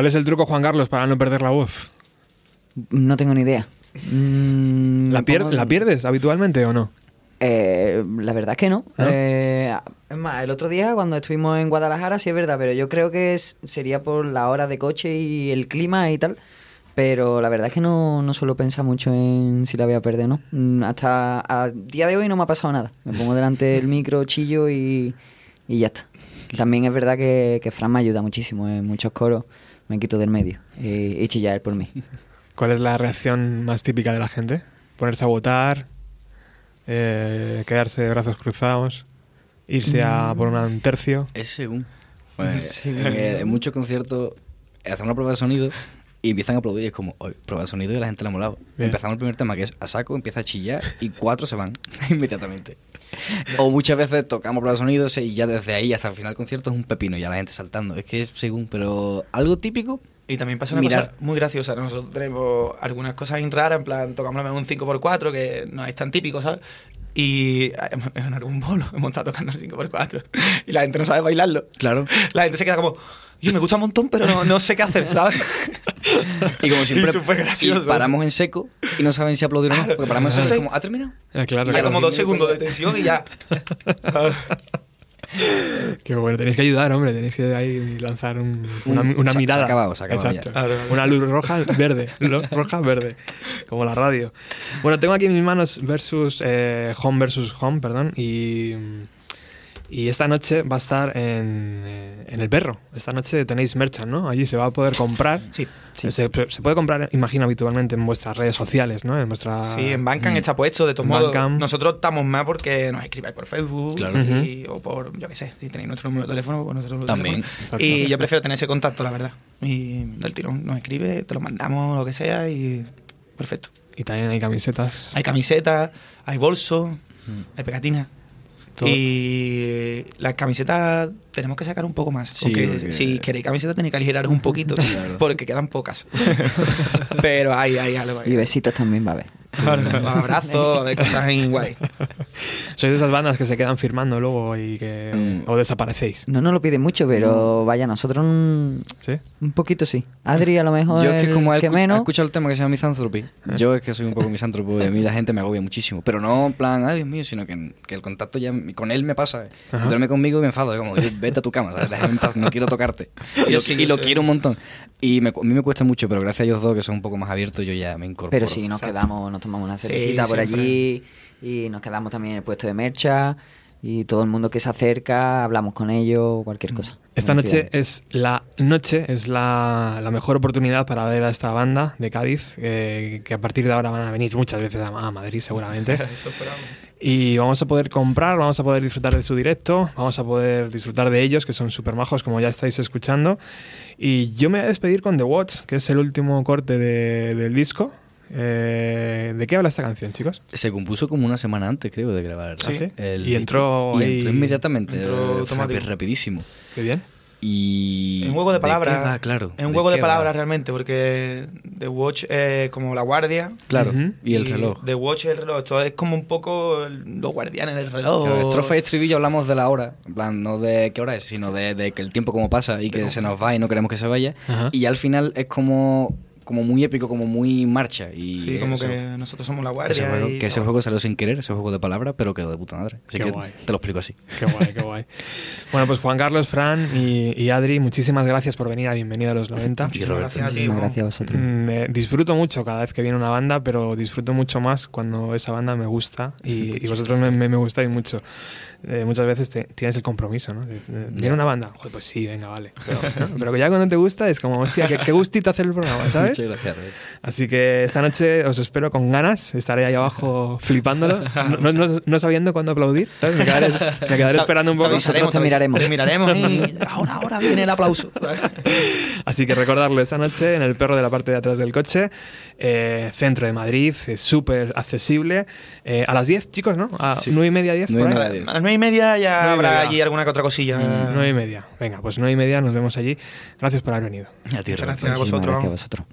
S1: ¿Cuál es el truco, Juan Carlos, para no perder la voz?
S4: No tengo ni idea. Mm,
S1: ¿La,
S4: me
S1: pier-
S4: pongo-
S1: ¿La pierdes habitualmente o no?
S4: Eh, la verdad es que no.
S1: ¿No?
S4: Eh, es más, el otro día cuando estuvimos en Guadalajara sí es verdad, pero yo creo que es, sería por la hora de coche y el clima y tal. Pero la verdad es que no, no suelo pensar mucho en si la voy a perder no. Mm, Hasta a día de hoy no me ha pasado nada. Me pongo delante del micro, chillo y, y ya está. También es verdad que, que Fran me ayuda muchísimo en muchos coros. Me quito del medio y, y chillar por mí.
S1: ¿Cuál es la reacción más típica de la gente? ¿Ponerse a votar? Eh, ¿Quedarse de brazos cruzados? ¿Irse a por un tercio?
S2: Es según. Pues,
S4: Sí.
S2: en, en muchos conciertos hacen una prueba de sonido y empiezan a aplaudir y es como, hoy prueba de sonido y la gente le ha molado.
S1: Bien.
S2: Empezamos el primer tema que es a saco, empieza a chillar y cuatro se van inmediatamente. O muchas veces tocamos prueba de sonido y ya desde ahí hasta el final del concierto es un pepino y a la gente saltando. Es que es según, pero algo típico.
S3: Y también pasa una
S2: Mirar.
S3: cosa muy graciosa. Nosotros tenemos algunas cosas raras, en plan, tocamos un 5x4, que no es tan típico, ¿sabes? Y en algún bolo hemos estado tocando el 5x4 y la gente no sabe bailarlo.
S2: Claro.
S3: La gente se queda como, yo me gusta un montón, pero no, no sé qué hacer, ¿sabes?
S2: Y como siempre,
S3: Y gracioso.
S2: y paramos en seco y no saben si aplaudir o no. Porque paramos en seco como, ¿ha terminado?
S1: Ah, claro,
S3: Y hay
S1: claro.
S3: como dos segundos de tensión y ya.
S1: Qué bueno, tenéis que ayudar, hombre, tenéis que ahí lanzar un- una,
S2: Un-
S1: una
S2: se- se ha
S1: mirada.
S2: acabado, se ha acabado
S1: Exacto.
S3: ya.
S1: Una luz roja, verde. luz roja, verde. Como la radio. Bueno, tengo aquí en mis manos versus eh, Home versus Home, perdón, y, y esta noche va a estar en, eh, en El Perro. Esta noche tenéis merchan, ¿no? Allí se va a poder comprar.
S3: Sí,
S1: Se, se puede comprar, imagino, habitualmente en vuestras redes sociales, ¿no? En vuestra...
S3: sí, en Bandcamp
S2: Mm.
S3: está puesto, de todos modos. Nosotros estamos más porque nos escribáis por Facebook
S2: Claro.
S3: y- o por, yo qué sé, si tenéis nuestro número de teléfono, pues número de
S2: También.
S3: Y yo prefiero tener ese contacto, la verdad. Y del tirón nos escribe, te lo mandamos, lo que sea, y perfecto.
S1: Y también hay camisetas.
S3: Hay camisetas, hay bolsos, hay pegatinas.
S1: Todo.
S3: Y las camisetas tenemos que sacar un poco más.
S2: Sí,
S3: porque
S2: porque-
S3: si queréis camisetas tenéis que aligeraros un poquito, porque quedan pocas. Pero hay, hay algo ahí.
S4: Y besitos también va a haber.
S3: Abrazos, a ver cosas en guay.
S1: Sois de esas bandas que se quedan firmando luego y que...
S2: Mm.
S1: O desaparecéis.
S4: No nos lo piden mucho, pero vaya, nosotros un,
S1: ¿Sí?
S4: un poquito sí. Adri a lo mejor
S2: Yo es que
S4: el
S2: como he
S4: que menos.
S2: escuchado el tema que se llama Misanthropy, yo es que soy un poco misántropo y a mí la gente me agobia muchísimo. Pero no en plan, ay Dios mío, sino que, que el contacto ya con él me pasa. eh. Duerme conmigo y me enfado. Es como, "Dios, vete a tu cama, ¿sabes? déjame en paz, no quiero tocarte. Y lo,
S3: sí,
S2: y lo quiero un montón. Y me a mí me cuesta mucho, pero gracias a ellos dos que son un poco más abiertos, yo ya me incorporo.
S4: Pero sí, nos quedamos, nos tomamos una
S3: Sí,
S4: cervecita por
S3: siempre.
S4: allí y nos quedamos también en el puesto de mercha y todo el mundo que se acerca, hablamos con ellos, cualquier cosa.
S1: Esta noche es la noche, es la, la mejor oportunidad para ver a esta banda de Cádiz, eh, que a partir de ahora van a venir muchas veces a, Madrid seguramente. Y vamos a poder comprar, vamos a poder disfrutar de su directo, vamos a poder disfrutar de ellos, que son súper majos, como ya estáis escuchando. Y yo me voy a despedir con The Watch, que es el último corte de- del disco. Eh, ¿De qué habla esta canción, chicos?
S2: Se compuso como una semana antes, creo, de grabar.
S1: ¿Ah, sí?
S2: el
S1: Y entró
S2: y entró inmediatamente,
S3: Entró
S2: eh, rapidísimo.
S1: Qué bien.
S2: Y...
S3: Es un juego de palabras.
S2: va? claro.
S3: Es un juego de,
S2: va?
S3: palabras realmente, porque The Watch es como la guardia.
S2: Claro, y el reloj.
S3: The Watch es el reloj. Esto es como un poco los guardianes del reloj.
S2: Claro, estrofa y estribillo hablamos de la hora, en plan, no de qué hora es, sino de, de que el tiempo como pasa y que se nos va y no queremos que se vaya.
S1: Ajá.
S2: Y ya al final es como, como muy épico, como muy marcha. Y
S3: Sí, como
S2: eso-
S3: que nosotros somos la guardia.
S2: ese juego,
S3: y-
S2: que ese juego salió sin querer, ese juego de palabras, pero quedó de puta madre. Así
S1: Qué
S2: que
S1: guay.
S2: te lo explico así.
S1: Qué guay, qué guay. Bueno, pues Juan Carlos, Fran y, y Adri, muchísimas gracias por venir a Bienvenido a los 90.
S3: Muchísimas gracias a ti.
S4: Gracias a vosotros.
S1: Mm, eh, disfruto mucho cada vez que viene una banda, pero disfruto mucho más cuando esa banda me gusta y, y vosotros me, me- me gustáis mucho. Eh, muchas veces te- tienes el compromiso, ¿no? ¿Viene una banda? Joder, pues sí, venga, vale. Pero, ¿no? Pero que ya cuando te gusta es como, hostia, qué, qué gustito hacer el programa, ¿sabes?
S2: Muchas gracias.
S1: Así que esta noche os espero con ganas. Estaré ahí abajo flipándolo, no, no- no sabiendo cuándo aplaudir. ¿sabes? Me quedaré, me quedaré esperando un poco.
S4: Nosotros te miraremos.
S3: Te miraremos y ahora, ahora viene el aplauso.
S1: Así que recordarlo esta noche en el perro de la parte de atrás del coche, eh, centro de Madrid, es súper accesible. Eh, a las 10, chicos, ¿no? A
S2: Sí.
S1: 9 y media, 10.
S2: Nueve
S1: por
S2: y
S1: ahí.
S2: media.
S3: Nueve y media ya
S1: Nueve
S3: habrá
S1: media.
S3: allí alguna que otra cosilla.
S2: Mm,
S1: 9 y media. Venga, pues 9 y media nos vemos allí. Gracias por haber venido.
S2: A ti,
S3: Muchas
S2: Roberto.
S3: gracias a
S4: Muchísimas
S3: vosotros.
S4: gracias a vosotros.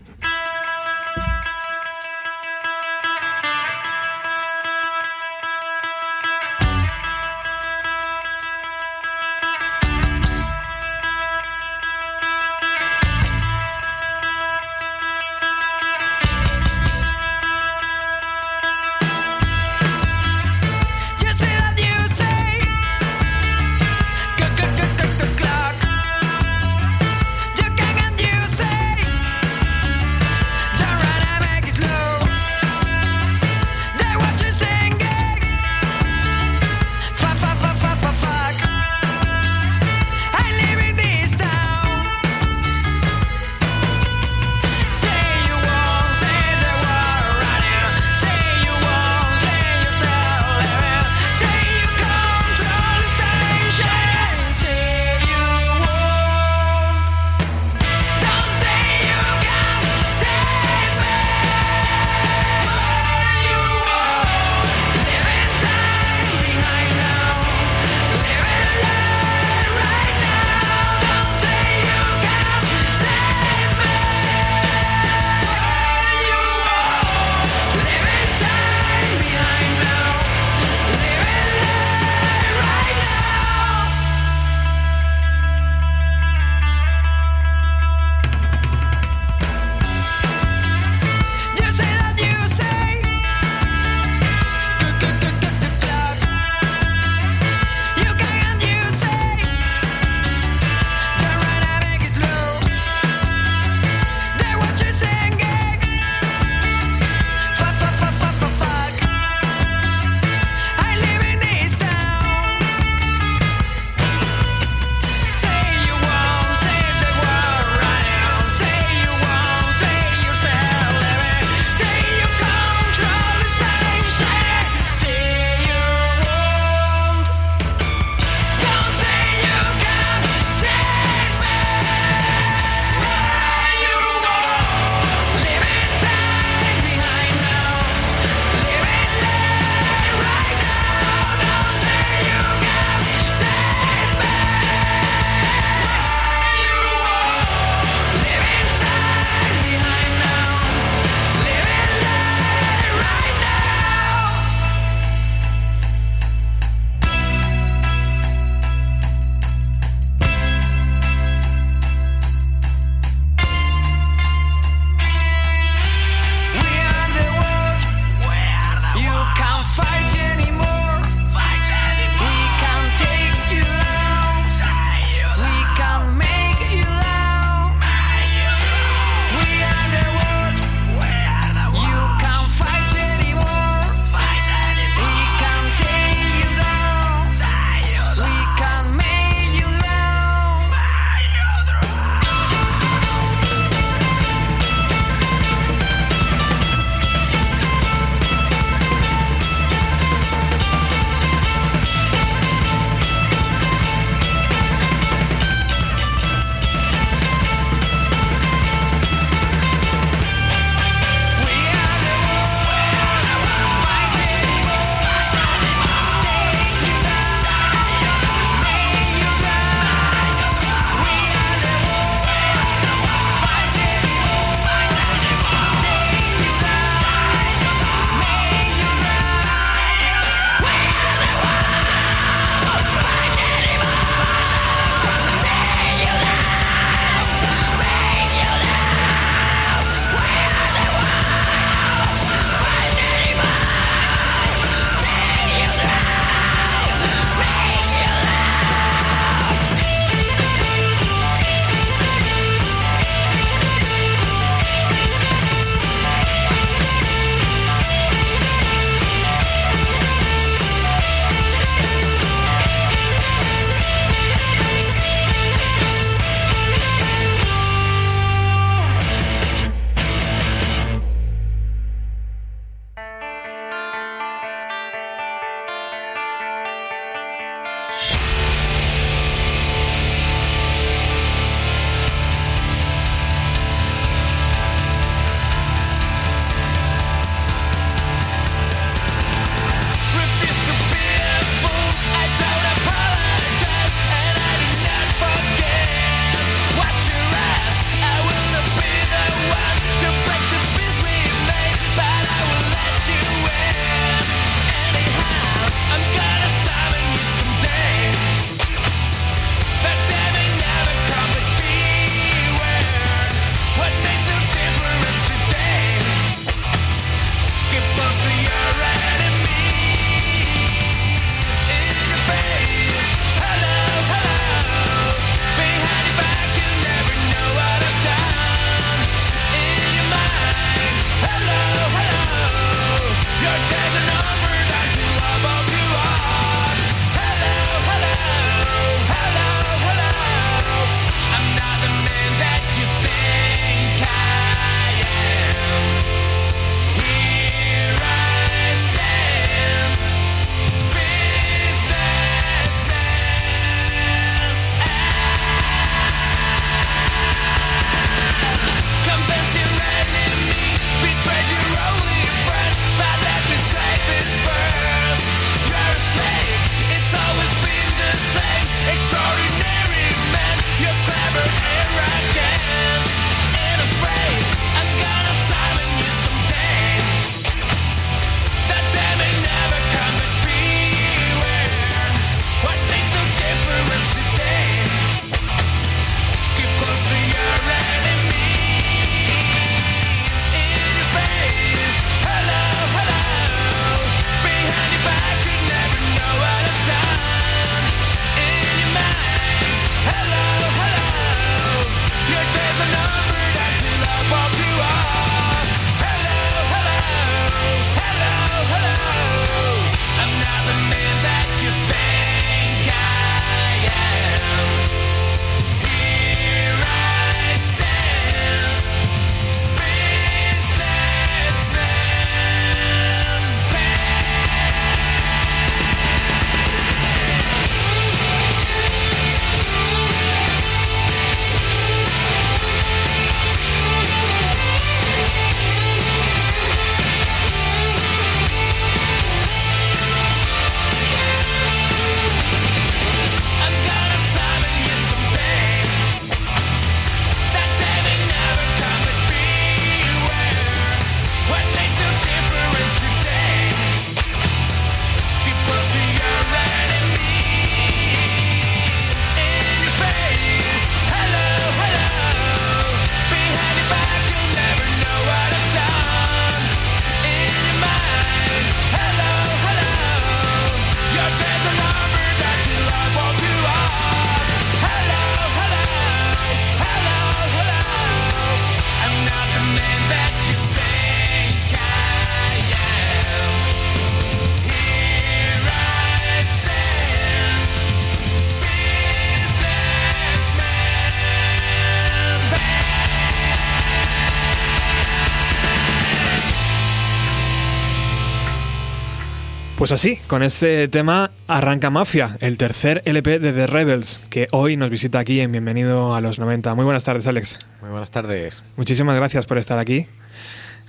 S1: Pues así, con este tema arranca Mafia, el tercer LP de The Rebels, que hoy nos visita aquí en Bienvenido a los 90. Muy buenas tardes, Alex.
S6: Muy buenas tardes.
S1: Muchísimas gracias por estar aquí.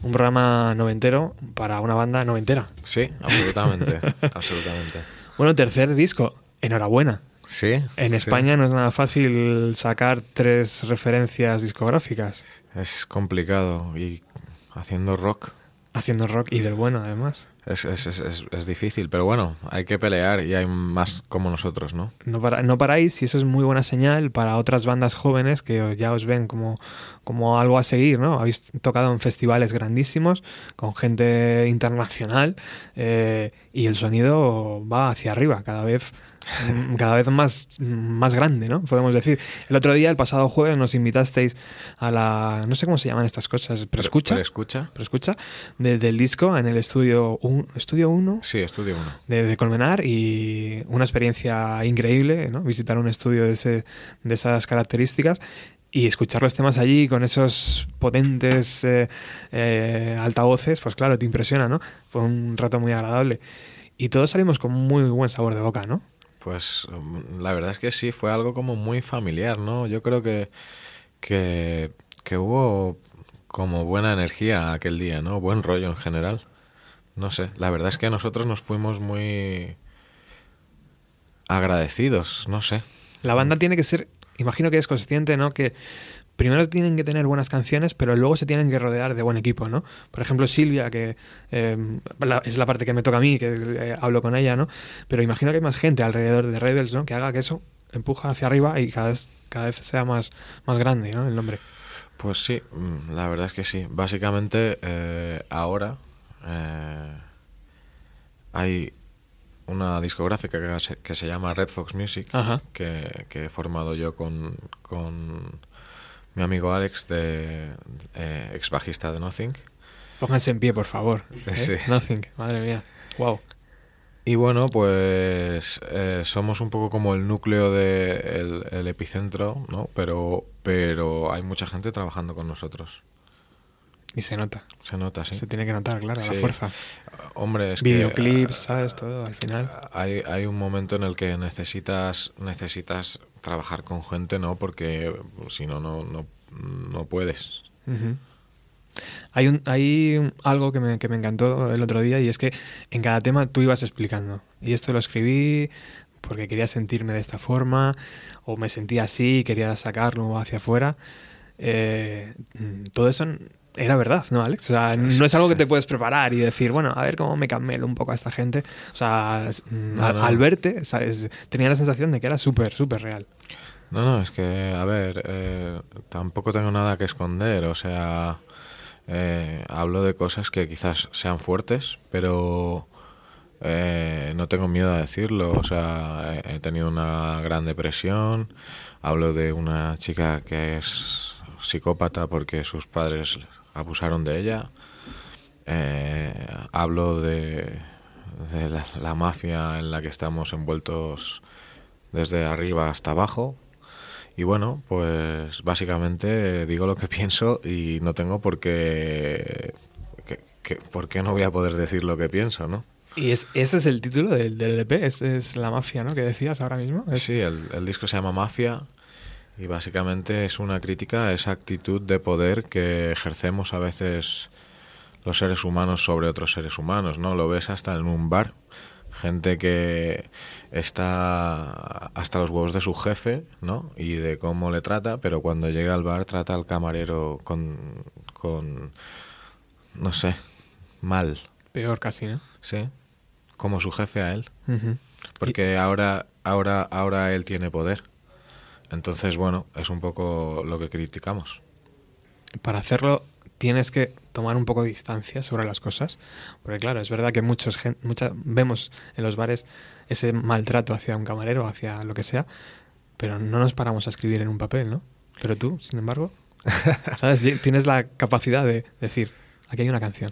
S1: Un programa noventero para una banda noventera.
S6: Sí, absolutamente, absolutamente.
S1: Bueno, tercer disco. Enhorabuena.
S6: Sí.
S1: En
S6: sí.
S1: España no es nada fácil sacar tres referencias discográficas.
S6: Es complicado y haciendo rock
S1: Haciendo rock y del bueno, además.
S6: Es, es, es, es- difícil, pero bueno, hay que pelear y hay más como nosotros, ¿no?
S1: No, para- no paráis y eso es muy buena señal para otras bandas jóvenes que ya os ven como, como algo a seguir, ¿no? Habéis tocado en festivales grandísimos con gente internacional eh, y el sonido va hacia arriba cada vez cada vez más, más grande, ¿no? Podemos decir. El otro día, el pasado jueves, nos invitasteis a la... no sé cómo se llaman estas cosas, pero escucha.
S6: ¿Pero escucha?
S1: Pero escucha, de- del disco en el estudio 1, estudio 1
S6: Sí, estudio uno.
S1: de, de Colmenar y una experiencia increíble, ¿no? Visitar un estudio de, ese, de esas características y escuchar los temas allí con esos potentes eh, eh, altavoces, pues claro, te impresiona, ¿no? Fue un rato muy agradable. Y todos salimos con muy buen sabor de boca, ¿no?
S6: Pues mm, la verdad es que sí, fue algo como muy familiar, ¿no? Yo creo que, que, que hubo como buena energía aquel día, ¿no? Buen rollo en general. No sé, la verdad es que nosotros nos fuimos muy agradecidos, no sé.
S1: La banda tiene que ser, imagino que es consciente, ¿no? Que primero tienen que tener buenas canciones, pero luego se tienen que rodear de buen equipo, ¿no? Por ejemplo, Silvia, que eh, la- es la parte que me toca a mí, que eh, hablo con ella, ¿no? Pero imagino que hay más gente alrededor de Rebels, ¿no? Que haga que eso empuja hacia arriba y cada vez, cada vez sea más, más grande, ¿no? El nombre.
S6: Pues sí, mm, la verdad es que sí. Básicamente eh, ahora hay una discográfica que se, que se llama Red Fox Music
S1: Ajá.
S6: que, que he formado yo con, con mi amigo Alex, de eh, ex bajista de Nothing.
S1: Pónganse en pie, por favor. ¿eh?
S6: Sí.
S1: Nothing, madre mía. Wow.
S6: Y bueno, pues eh, somos un poco como el núcleo del el epicentro, ¿no? Pero, pero hay mucha gente trabajando con nosotros.
S1: Y se nota.
S6: Se nota, sí.
S1: Se tiene que notar, claro, a la
S6: Sí.
S1: fuerza.
S6: Hombre, es que,
S1: Videoclips,
S6: ah,
S1: ¿sabes? Todo al final.
S6: Hay, hay un momento en el que necesitas necesitas trabajar con gente, ¿no? Porque si no, no, no, no puedes.
S1: Hay, un, hay algo que me, que me encantó el otro día y es que en cada tema tú ibas explicando. Y esto lo escribí porque quería sentirme de esta forma o me sentía así y quería sacarlo hacia afuera. Eh, mm, todo eso era verdad, ¿no, Alex? O sea, no es algo que te puedes preparar y decir, bueno, a ver cómo me camelo un poco a esta gente. O sea, mm,
S6: No,
S1: a-
S6: no.
S1: al verte, ¿sabes? tenía la sensación de que era súper, súper real.
S6: No, no, es que, a ver, eh, tampoco tengo nada que esconder, o sea, eh, hablo de cosas que quizás sean fuertes, pero eh, no tengo miedo a decirlo, o sea, he tenido una gran depresión, hablo de una chica que es psicópata porque sus padres abusaron de ella, eh, hablo de, de la, la mafia en la que estamos envueltos desde arriba hasta abajo. Y bueno, pues básicamente digo lo que pienso y no tengo por qué, que- que- por qué no voy a poder decir lo que pienso, ¿no?
S1: Y es, ese es el título del, del EP, es, es la mafia, ¿no? Que decías ahora mismo. Es-
S6: Sí, el, el disco se llama Mafia y básicamente es una crítica a esa actitud de poder que ejercemos a veces los seres humanos sobre otros seres humanos, ¿no? Lo ves hasta en un bar, gente que está hasta los huevos de su jefe, ¿no? Y de cómo le trata, pero cuando llega al bar trata al camarero con, con no sé, mal,
S1: Peor casi, ¿no?
S6: ¿sí? Como su jefe a él. Porque ahora, ahora, ahora él tiene poder. Entonces, bueno, es un poco lo que criticamos.
S1: Para hacerlo tienes que tomar un poco de distancia sobre las cosas, porque claro, es verdad que muchos gen- mucha- vemos en los bares ese maltrato hacia un camarero, hacia lo que sea, pero no nos paramos a escribir en un papel, ¿no? Pero tú, sin embargo, ¿sabes? Tienes la capacidad de decir, aquí hay una canción.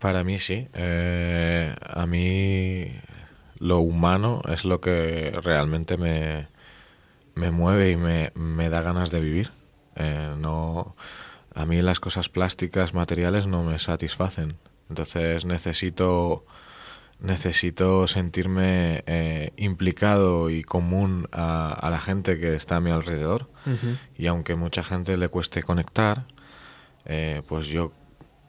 S6: Para mí sí. Eh, a mí lo humano es lo que realmente me, me mueve y me, me da ganas de vivir. Eh, no, a mí las cosas plásticas, materiales, no me satisfacen. Entonces necesito necesito sentirme eh, implicado y común a, a la gente que está a mi alrededor. Y aunque mucha gente le cueste conectar, eh, pues yo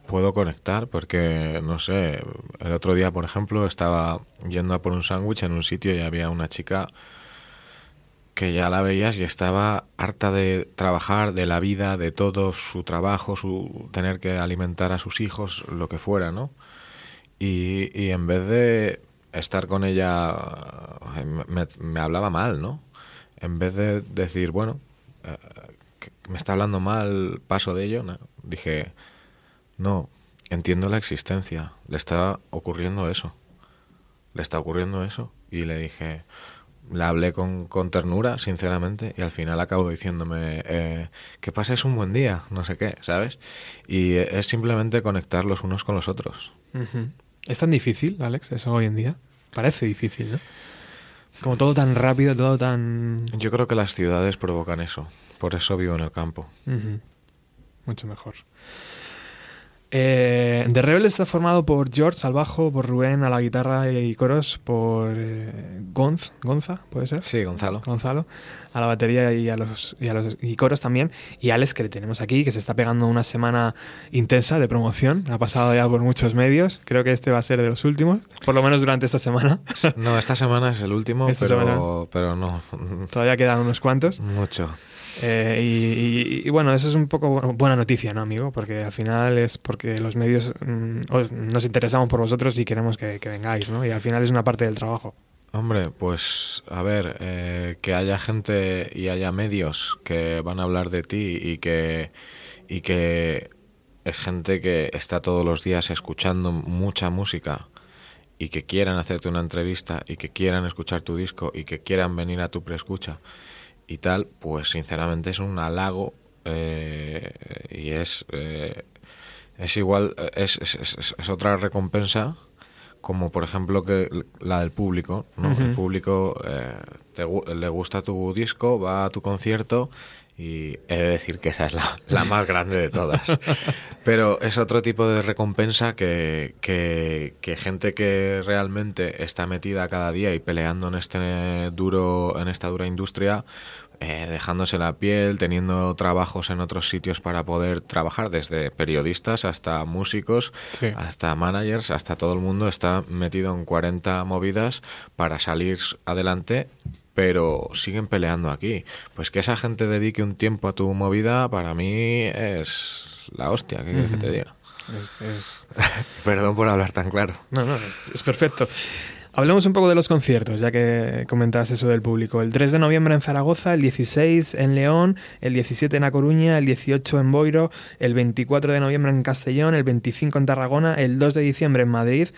S6: puedo conectar porque, no sé, el otro día, por ejemplo, estaba yendo a por un sándwich en un sitio y había una chica que ya la veías y estaba harta de trabajar, de la vida, de todo, su trabajo, su tener que alimentar a sus hijos, lo que fuera, ¿no? Y, y en vez de estar con ella, eh, me, hablaba mal, ¿no? En vez de decir, bueno, eh, me está hablando mal, paso de ello, dije, no, entiendo la existencia, le está ocurriendo eso, le está ocurriendo eso. Y le dije, le hablé con, con ternura, sinceramente, y al final acabo diciéndome eh, que pases un buen día, no sé qué, ¿sabes? Y es simplemente conectar los unos con los otros.
S1: ¿Es tan difícil, Alex, eso hoy en día? Parece difícil, ¿no? Como todo tan rápido, todo tan...
S6: Yo creo que las ciudades provocan eso, por eso vivo en el campo.
S1: Mucho mejor. Eh, The Rebel está formado por George al bajo, por Rubén a la guitarra y coros, por eh, Gonz, Gonza, ¿puede ser?
S6: Sí, Gonzalo.
S1: Gonzalo, a la batería y a los, y a los y coros también. Y Alex, que le tenemos aquí, que se está pegando una semana intensa de promoción. Ha pasado ya por muchos medios. Creo que este va a ser de los últimos, por lo menos durante esta semana.
S6: No, esta semana es el último,
S1: Esta
S6: pero,
S1: semana.
S6: pero no,
S1: Todavía quedan unos cuantos.
S6: mucho.
S1: Eh, y, y- y bueno, eso es un poco bu- buena noticia, ¿no, amigo? Porque al final es porque los medios mm, os- nos interesamos por vosotros y queremos que, que vengáis, ¿no? Y al final es una parte del trabajo.
S6: Hombre, pues a ver, eh, que haya gente y haya medios que van a hablar de ti y que, y que es gente que está todos los días escuchando mucha música y que quieran hacerte una entrevista y que quieran escuchar tu disco y que quieran venir a tu preescucha y tal, pues sinceramente es un halago eh, y es, eh, es igual, eh, es, es- es- es otra recompensa como por ejemplo que la del público, ¿no? El público eh, te le gusta tu disco, va a tu concierto y he de decir que esa es la, la más grande de todas. Pero es otro tipo de recompensa que, que, que gente que realmente está metida cada día y peleando en este duro, en esta dura industria, eh, dejándose la piel, teniendo trabajos en otros sitios para poder trabajar, desde periodistas hasta músicos,
S1: Sí.
S6: hasta managers, hasta todo el mundo está metido en 40 movidas para salir adelante, pero siguen peleando aquí. Pues que esa gente dedique un tiempo a tu movida, para mí es la hostia, ¿qué quieres que te diga?
S1: Es- es-
S6: Perdón por hablar tan claro.
S1: No, no, es, es perfecto. Hablemos un poco de los conciertos, ya que comentabas eso del público. El 3 de noviembre en Zaragoza, el 16 en León, el 17 en A Coruña, el 18 en Boiro, el 24 de noviembre en Castellón, el 25 en Tarragona, el 2 de diciembre en Madrid,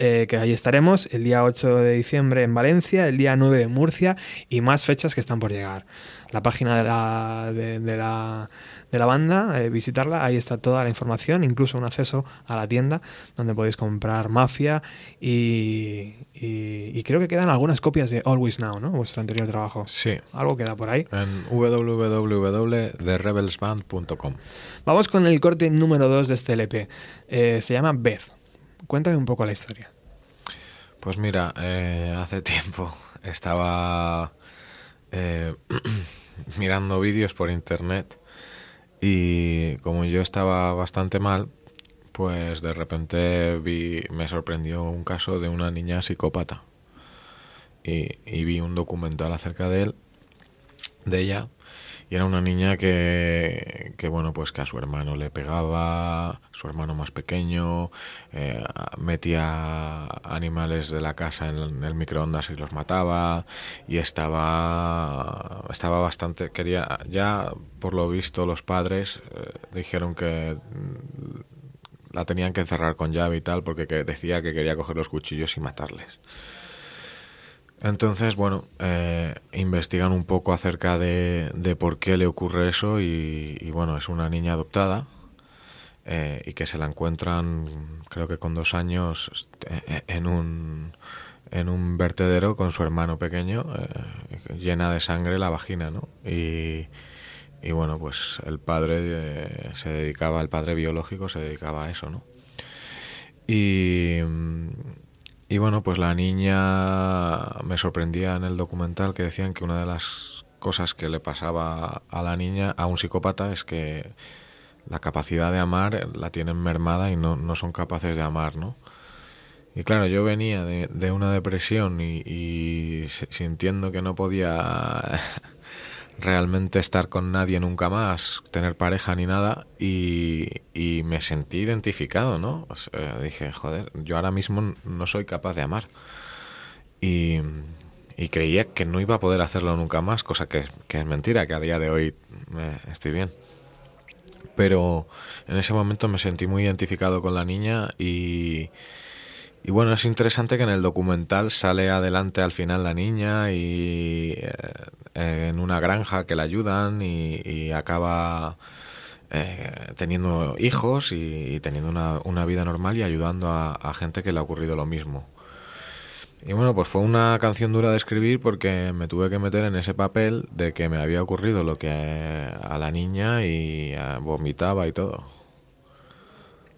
S1: eh, que ahí estaremos, el día 8 de diciembre en Valencia, el día 9 en Murcia y más fechas que están por llegar. La página de la, de, de la, de la banda, eh, visitarla, ahí está toda la información, incluso un acceso a la tienda donde podéis comprar Mafia y, y- y creo que quedan algunas copias de Always Now, ¿no? Vuestro anterior trabajo.
S6: Sí.
S1: Algo queda por ahí.
S6: En www.therebelsband.com.
S1: Vamos con el corte número 2 de este LP. Eh, se llama Beth. Cuéntame un poco la historia.
S6: Pues mira, eh, hace tiempo estaba eh, mirando vídeos por internet y como yo estaba bastante mal, pues de repente vi, me sorprendió un caso de una niña psicópata y, y vi un documental acerca de él, de ella, y era una niña que, que, bueno, pues que a su hermano le pegaba, su hermano más pequeño, eh, metía animales de la casa en el microondas y los mataba, y estaba, estaba bastante, quería, ya por lo visto los padres eh, dijeron que mm, la tenían que encerrar con llave y tal, porque que decía que quería coger los cuchillos y matarles. Entonces, bueno, eh, investigan un poco acerca de, de por qué le ocurre eso y, y, bueno, es una niña adoptada eh, y que se la encuentran, creo que con dos años, eh, en un, en un vertedero con su hermano pequeño, llena de sangre la vagina, ¿no? Y, y bueno, pues el padre se dedicaba, el padre biológico se dedicaba a eso, ¿no? Y, Y bueno, pues la niña me sorprendía en el documental que decían que una de las cosas que le pasaba a la niña, a un psicópata, es que la capacidad de amar la tienen mermada y no, no son capaces de amar, ¿no? Y claro, yo venía de, de una depresión y, y si- sintiendo que no podía realmente estar con nadie nunca más, tener pareja ni nada, y, me sentí identificado, ¿no? Dije, joder, yo ahora mismo no soy capaz de amar. Y, y creía que no iba a poder hacerlo nunca más, cosa que, es mentira, que a día de hoy eh, estoy bien. Pero en ese momento me sentí muy identificado con la niña y, y bueno, es interesante que en el documental sale adelante al final la niña y eh, en una granja que la ayudan y, y acaba eh, teniendo hijos y, y teniendo una, una vida normal y ayudando a, a gente que le ha ocurrido lo mismo. Y bueno, pues fue una canción dura de escribir porque me tuve que meter en ese papel de que me había ocurrido lo que a la niña y eh, vomitaba y todo.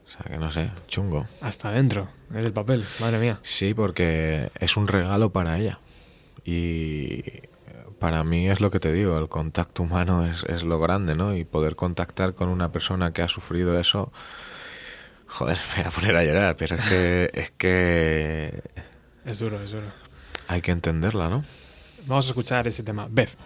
S6: O sea que no sé, chungo.
S1: Hasta adentro, es el papel, madre mía.
S6: Sí, porque es un regalo para ella. Y para mí es lo que te digo, el contacto humano es, es lo grande, ¿no? Y poder contactar con una persona que ha sufrido eso, joder, me voy a poner a llorar, pero es que, es que
S1: Es duro, es duro.
S6: hay que entenderla, ¿no?
S1: Vamos a escuchar ese tema. Beth.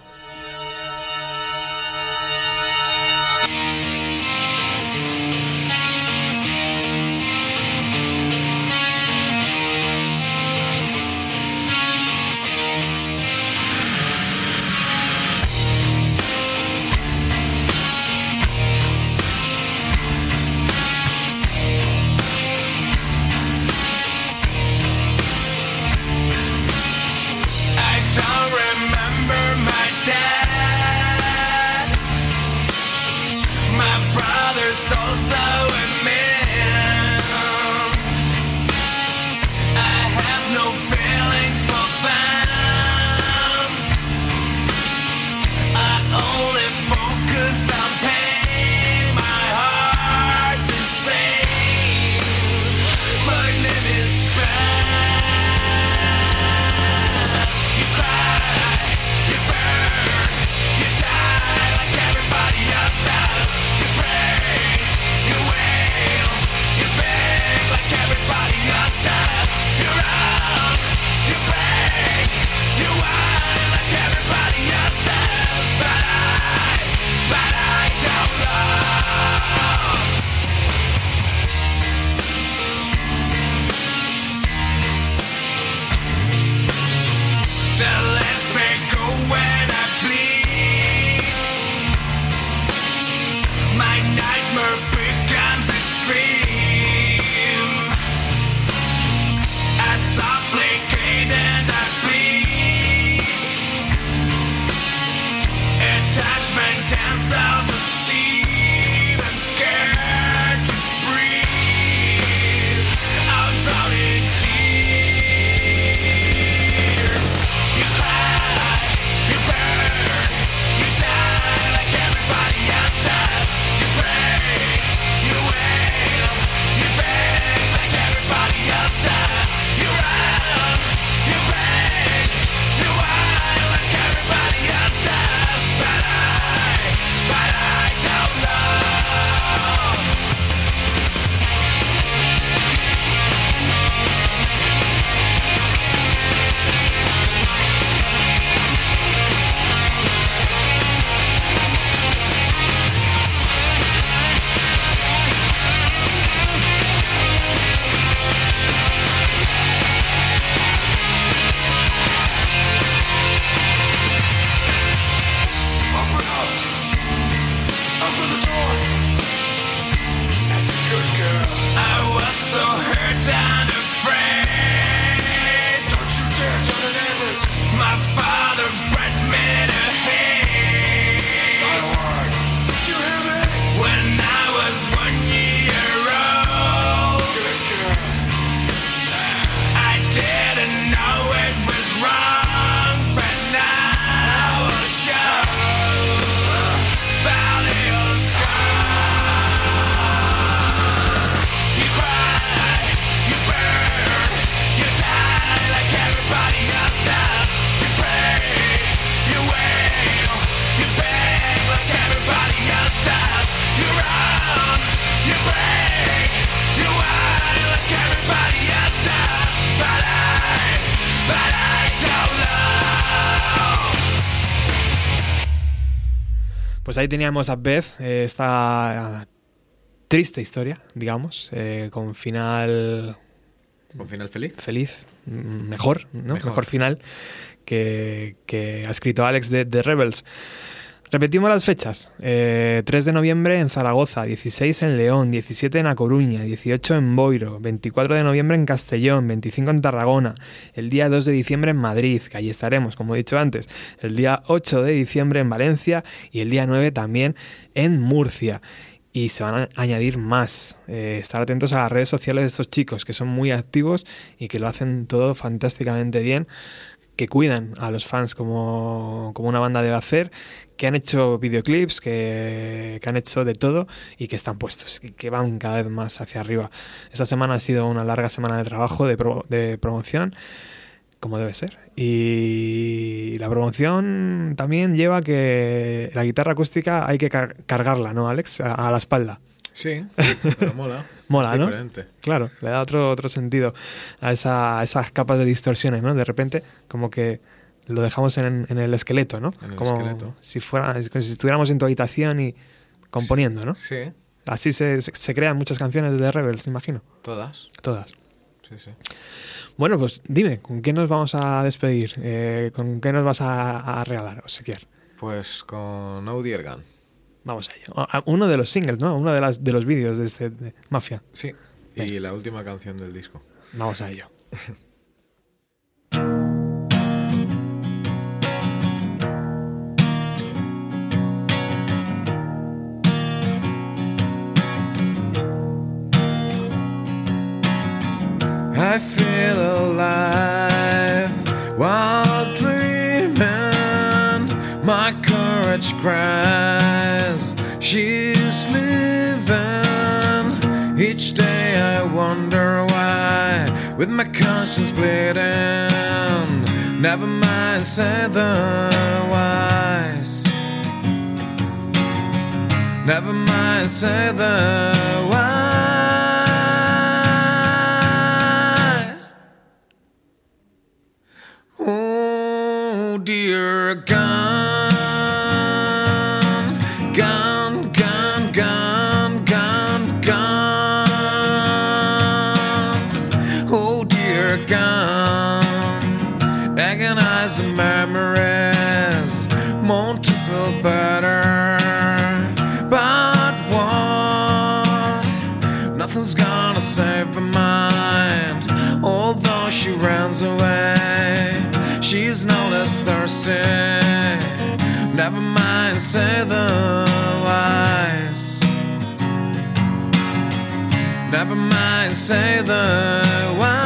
S1: Pues ahí teníamos a Beth, eh, esta triste historia, digamos, eh, con final
S7: ¿Con final feliz?
S1: feliz, mejor, ¿no?
S7: Mejor.
S1: Mejor, final que, que ha escrito Alex de The Rebels. Repetimos las fechas. Eh, 3 de noviembre en Zaragoza, 16 en León, 17 en A Coruña, 18 en Boiro, 24 de noviembre en Castellón, 25 en Tarragona, el día 2 de diciembre en Madrid, que allí estaremos, como he dicho antes, el día 8 de diciembre en Valencia y el día 9 también en Murcia. Y se van a añadir más. Eh, estar atentos a las redes sociales de estos chicos, que son muy activos y que lo hacen todo fantásticamente bien que cuidan a los fans como, como una banda debe hacer, que han hecho videoclips, que, que han hecho de todo y que están puestos, que van cada vez más hacia arriba. Esta semana ha sido una larga semana de trabajo, de, pro- de promoción, como debe ser. Y la promoción también lleva que la guitarra acústica hay que car- cargarla, ¿no, Alex? A la espalda.
S7: Sí, pero mola.
S1: Mola,
S7: Es
S1: ¿no?
S7: diferente.
S1: Claro, le da otro, otro sentido a, esa- a esas capas de distorsiones, ¿no? De repente, como que lo dejamos en, en el esqueleto, ¿no?
S7: En el
S1: como
S7: esqueleto.
S1: si fuera, es como si estuviéramos en tu habitación y componiendo, ¿no?
S7: Sí,
S1: Así se, se- se crean muchas canciones de The Rebels, imagino.
S7: todas.
S1: Todas.
S7: Sí, sí.
S1: Bueno, pues dime, ¿con qué nos vamos a despedir? Eh, ¿Con qué nos vas a, a regalar, Osiquier?
S7: Pues con Audi Ergan.
S1: Vamos a ello. A- Uno de los singles, ¿no? Uno de, las, de los vídeos de este de Mafia.
S7: Sí. Y la última canción del disco.
S1: Vamos a ello.
S7: I feel alive while courage cries, she's leaving. Each day I wonder why, with my conscience bleeding. Never mind, say the wise. Never mind, say the wise. Runs away, she's no less thirsty. Never mind, say the wise. Never mind, say the wise.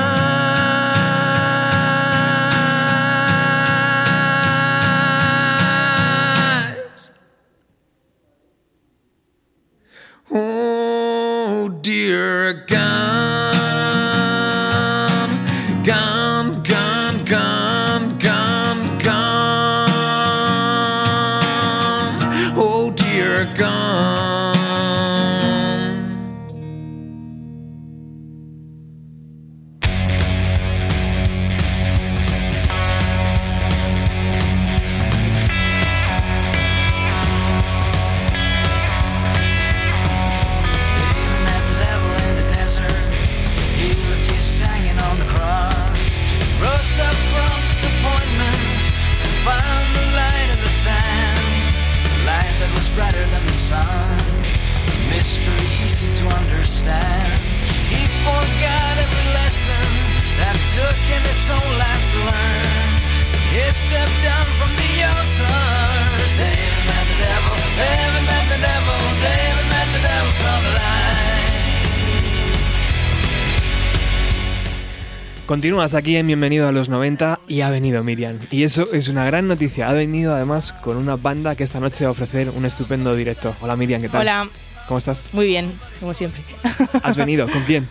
S1: Continúas aquí en Bienvenido a los 90 y ha venido Miriam. Y eso es una gran noticia. Ha venido además con una banda que esta noche va a ofrecer un estupendo directo. Hola Miriam, ¿qué tal?
S8: Hola,
S1: ¿Cómo estás?
S8: muy bien, como siempre.
S1: ¿Has venido? ¿Con quién?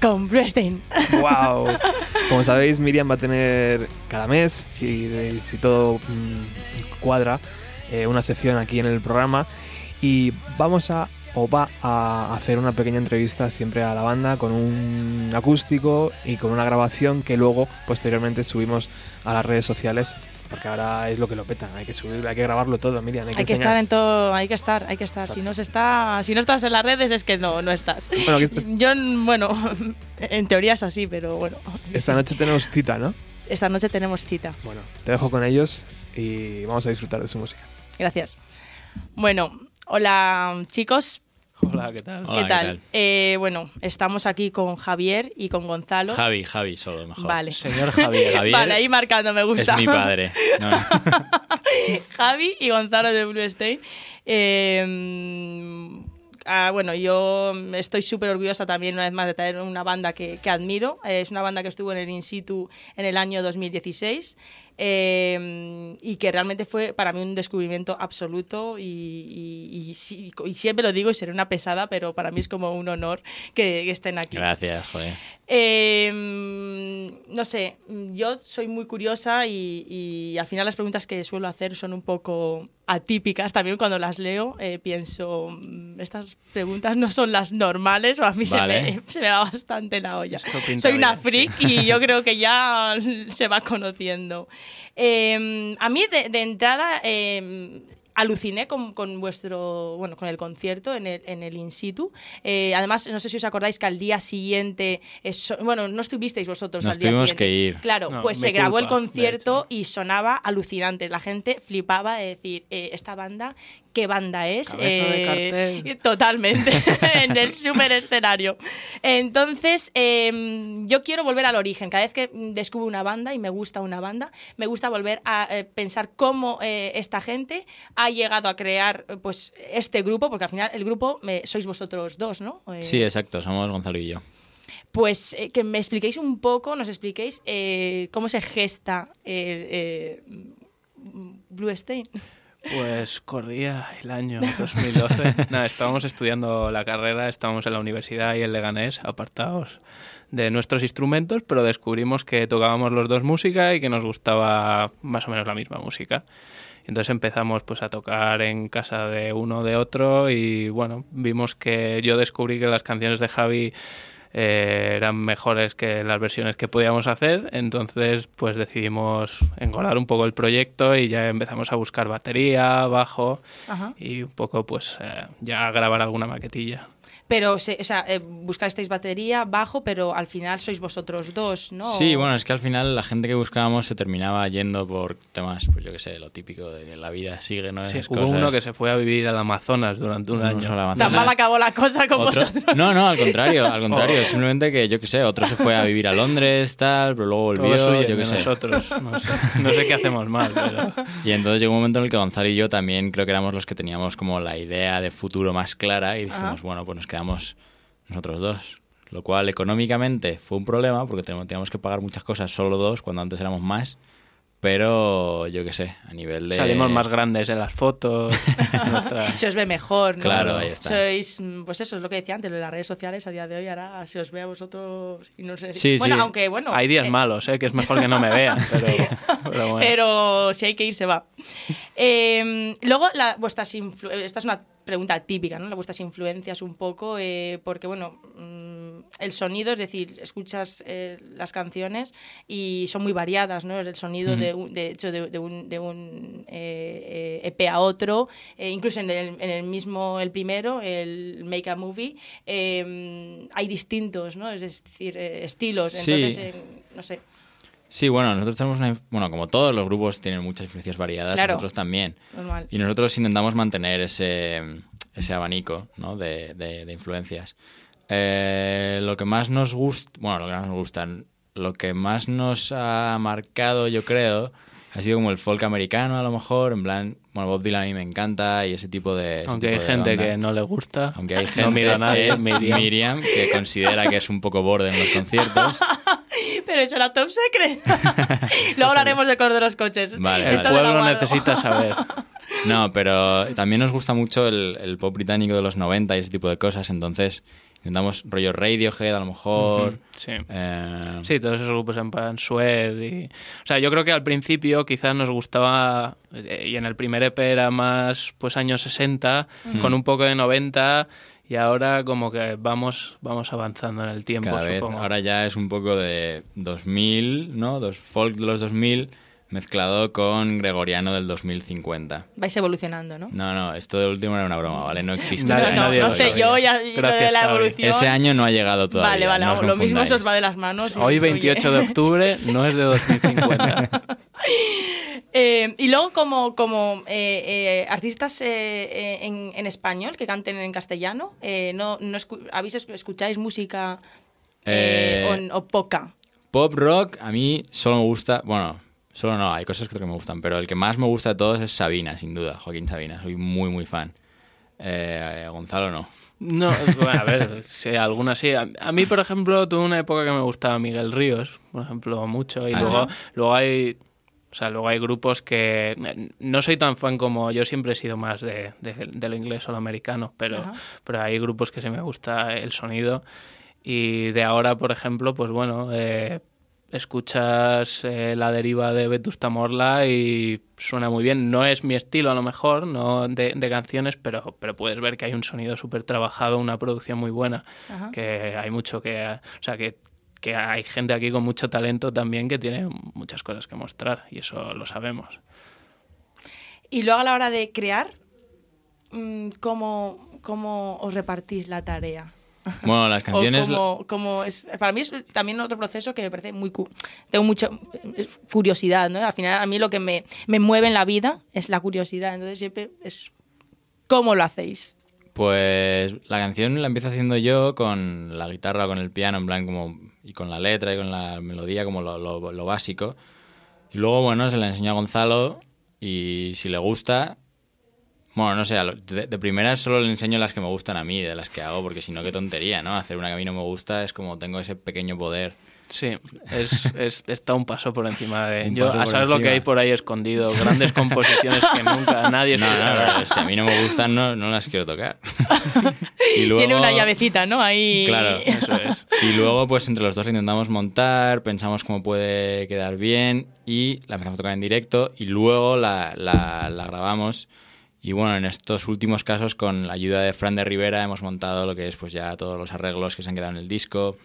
S8: Con Bluestein.
S1: ¡Wow! Como sabéis, Miriam va a tener cada mes, si, si todo mm, cuadra, eh, una sección aquí en el programa. Y vamos a, o va a hacer una pequeña entrevista siempre a la banda con un acústico y con una grabación que luego, posteriormente, subimos a las redes sociales porque ahora es lo que lo petan. Hay que subir, hay que grabarlo todo, Miriam. Hay que,
S8: Hay que estar en todo, hay que estar, hay que estar. Si no se está, si no estás en las redes es que no, no estás.
S1: Bueno, esto-
S8: Yo, bueno, en teoría es así, pero bueno.
S1: Esta noche tenemos cita, ¿no?
S8: Esta noche tenemos cita.
S1: Bueno, te dejo con ellos y vamos a disfrutar de su música.
S8: Gracias. Bueno, hola chicos,
S1: Hola, ¿qué tal?
S9: Hola,
S8: ¿qué
S9: ¿qué
S8: tal?
S9: tal?
S8: Eh, bueno, estamos aquí con Javier y con Gonzalo.
S9: Javi, Javi, solo mejor.
S8: Vale.
S1: Señor Javier.
S9: Javier
S8: Vale, ahí marcando me
S9: es
S8: gusta.
S9: mi padre. No,
S8: Javi y Gonzalo de Blue Stain. Eh, ah, bueno, yo estoy súper orgullosa también una vez más de traer una banda que, que admiro. Es una banda que estuvo en el In situ en el año 2016 eh, y que realmente fue para mí un descubrimiento absoluto y, y- y y siempre lo digo y seré una pesada, pero para mí es como un honor que, que estén aquí.
S9: Gracias, joder.
S8: Eh, no sé, yo soy muy curiosa y, al final las preguntas que suelo hacer son un poco atípicas. También cuando las leo eh, pienso, mm, estas preguntas no son las normales o a mí se,
S9: Vale.
S8: me, se me va bastante la olla. Soy una
S1: bien,
S8: freak y yo creo que ya se va conociendo. Eh, a mí de, de entrada... eh, Aluciné con, con vuestro, bueno, con el concierto en el, en el in situ. Eh, además, no sé si os acordáis que al día siguiente, bueno, no estuvisteis vosotros
S9: Nos
S8: al día
S9: tuvimos
S8: siguiente.
S9: que ir.
S8: Claro,
S1: No,
S8: pues se grabó el concierto y sonaba alucinante. La gente flipaba de decir, eh, esta banda, ¿qué banda es?
S1: De
S8: Eh,
S1: cartel.
S8: Totalmente, en el super escenario. Entonces, eh, yo quiero volver al origen. Cada vez que descubro una banda y me gusta una banda, me gusta volver a eh, pensar cómo eh, esta gente ha llegado a crear pues este grupo, porque al final el grupo sois vosotros dos, ¿no? Eh,
S9: Sí, exacto, somos Gonzalo y yo.
S8: pues eh, que me expliquéis un poco, nos expliquéis eh, cómo se gesta eh, Blue Stain.
S10: Pues corría el año 2012. Nada, estábamos estudiando la carrera, estábamos en la universidad y en Leganés, apartados de nuestros instrumentos, pero descubrimos que tocábamos los dos música y que nos gustaba más o menos la misma música. Entonces empezamos pues a tocar en casa de uno de otro y bueno, vimos que yo descubrí que las canciones de Javi eh, eran mejores que las versiones que podíamos hacer, entonces pues decidimos engordar un poco el proyecto y ya empezamos a buscar batería, bajo
S8: Ajá.
S10: y un poco pues eh, ya grabar alguna maquetilla.
S8: Pero, se- o sea, eh, buscasteis batería, bajo, pero al final sois vosotros dos, ¿no?
S9: Sí, bueno, es que al final la gente que buscábamos se terminaba yendo por temas, pues yo qué sé, lo típico de que la vida sigue, ¿no?
S10: Sí,
S9: Esas
S10: hubo
S9: cosas.
S10: uno que se fue a vivir al Amazonas durante un año.
S8: Tan mal acabó la cosa con
S9: Otro-
S8: vosotros.
S9: No, no, al contrario, al contrario. Simplemente que, yo qué sé, otro se fue a vivir a Londres, tal, pero luego volvió,
S10: huyen
S9: yo qué sé.
S10: nosotros. No sé, no sé qué hacemos mal, pero...
S9: Y entonces llegó un momento en el que Gonzalo y yo también creo que éramos los que teníamos como la idea de futuro más clara y dijimos,
S8: Ajá.
S9: bueno, pues nos quedamos nosotros dos. Lo cual económicamente fue un problema porque teníamos, que pagar muchas cosas solo dos cuando antes éramos más. Pero yo qué sé, a nivel de...
S10: Salimos más grandes en las fotos. nuestra-
S8: Se os ve mejor, ¿no?
S9: Claro, ahí está.
S8: Sois, mm, pues eso es lo que decía antes, lo de las redes sociales a día de hoy, ahora se os ve a vosotros y no sé.
S9: Sí,
S8: bueno,
S9: sí.
S8: aunque bueno.
S10: Hay días
S8: eh,
S10: malos, ¿eh? que es mejor que no me vean, pero, pero bueno.
S8: Pero si hay que ir, se va. Eh, luego, la, vuestras influ- esta es una pregunta típica, ¿no? Vuestras influencias un poco, eh, porque bueno, mm, el sonido, es decir, escuchas eh, las canciones y son muy variadas, ¿no? El sonido de, un- de hecho de, de un, de un eh, eh, EP a otro, eh, incluso en el, en el mismo, el primero, el Make a Movie, hay distintos, ¿no? Es decir, eh, estilos.
S9: Sí.
S8: Entonces, eh, no sé.
S9: Sí, bueno, nosotros tenemos una... inf- Bueno, como todos los grupos tienen muchas influencias variadas,
S8: Claro.
S9: nosotros también.
S8: Normal.
S9: Y nosotros intentamos mantener ese, ese abanico ¿no? de, de- de influencias. Eh, lo que más nos gusta, bueno, lo que más nos gusta, lo que más nos ha marcado, yo creo, ha sido como el folk americano, a lo mejor, en plan, bueno, Bob Dylan a mí me encanta y ese tipo de... ese
S10: Aunque hay
S9: de
S10: gente
S9: banda.
S10: que no le gusta.
S9: Aunque hay gente,
S10: no mira a nadie, Miriam.
S9: que considera que es un poco borde en los conciertos.
S8: Pero eso era top secret. Luego hablaremos de color de los coches.
S9: Vale,
S10: El
S8: Esta me la
S10: pueblo necesita saber.
S9: No, pero también nos gusta mucho el, el pop británico de los 90 y ese tipo de cosas, entonces intentamos rollo Radiohead a lo mejor.
S10: Sí.
S9: eh,
S10: Sí, todos esos grupos en plan Sued y... O sea, yo creo que al principio quizás nos gustaba, eh, y en el primer EP era más pues años 60, con un poco de 90, y ahora como que vamos, vamos avanzando en el tiempo,
S9: cada vez,
S10: supongo.
S9: ahora ya es un poco de 2000, ¿no? Dos folk de los 2000, mezclado con gregoriano del 2050.
S8: Vais evolucionando, ¿no?
S9: No, no, esto de último era una broma, ¿vale? No existe.
S10: Nadie-
S9: ese
S8: no,
S9: año
S10: nadie
S8: no
S10: lo
S8: sé, yo ya lo de
S10: Gracias,
S8: la evolución.
S9: Ese año no ha llegado todavía.
S8: Vale, vale,
S9: no
S8: lo mismo se os va de las manos.
S10: Hoy,
S8: oye.
S10: 28 de octubre, no es de 2050.
S8: Eh, y luego, como, como eh, eh, artistas en, en español que canten en castellano, eh, no, no escu- ¿habéis esc- escucháis música eh,
S9: Eh,
S8: o poca?
S9: Pop rock, a mí solo me gusta. Bueno, solo no, hay cosas que me gustan, pero el que más me gusta de todos es Sabina, sin duda, Joaquín Sabina. Soy muy, muy fan. Eh, Gonzalo no.
S10: No, bueno, a ver, sí, algunas sí. A, a mí, por ejemplo, tuve una época que me gustaba Miguel Ríos, por ejemplo, mucho. Y
S9: Ajá.
S10: luego, luego hay. O sea, luego hay grupos que no soy tan fan como yo siempre he sido más de, de- de lo inglés o lo americano, pero,
S8: Ajá.
S10: pero hay grupos que sí me gusta el sonido. Y de ahora, por ejemplo, pues bueno, eh, escuchas eh, la deriva de Vetusta Morla y suena muy bien. No es mi estilo a lo mejor, no de, de canciones, pero, pero puedes ver que hay un sonido súper trabajado, una producción muy buena,
S8: Ajá.
S10: que hay mucho que... O sea, que, que hay gente aquí con mucho talento también que tiene muchas cosas que mostrar y eso lo sabemos.
S8: Y luego a la hora de crear, mm, ¿cómo, cómo os repartís la tarea?
S9: Bueno, las canciones.
S8: O cómo- cómo es, para mí es también otro proceso que me parece muy... cu- Tengo mucha curiosidad, ¿no? Al final a mí lo que me, me mueve en la vida es la curiosidad, entonces siempre es... ¿Cómo lo hacéis?
S9: Pues la canción la empiezo haciendo yo con la guitarra o con el piano, en plan como... Y con la letra y con la melodía, como lo, lo- básico. Y luego, bueno, se la enseño a Gonzalo y si le gusta... Bueno, no sé, de, de primeras solo le enseño las que me gustan a mí, de las que hago, porque si no, qué tontería, ¿no? Hacer una que a mí no me gusta es como tengo ese pequeño poder.
S10: Sí, es, es- está un paso por encima de...
S9: Un
S10: Yo, a saber lo que hay por ahí escondido, grandes composiciones que nunca nadie
S9: No, no, no, si a mí no me gustan, no, no las quiero tocar. y luego,
S8: Tiene una llavecita, ¿no? Ahí...
S9: Claro,
S10: Eso es.
S9: Y luego, pues entre los dos intentamos montar, pensamos cómo puede quedar bien y la empezamos a tocar en directo y luego la, la- la grabamos. Y bueno, en estos últimos casos, con la ayuda de Fran de Rivera, hemos montado lo que es pues ya todos los arreglos que se han quedado en el disco,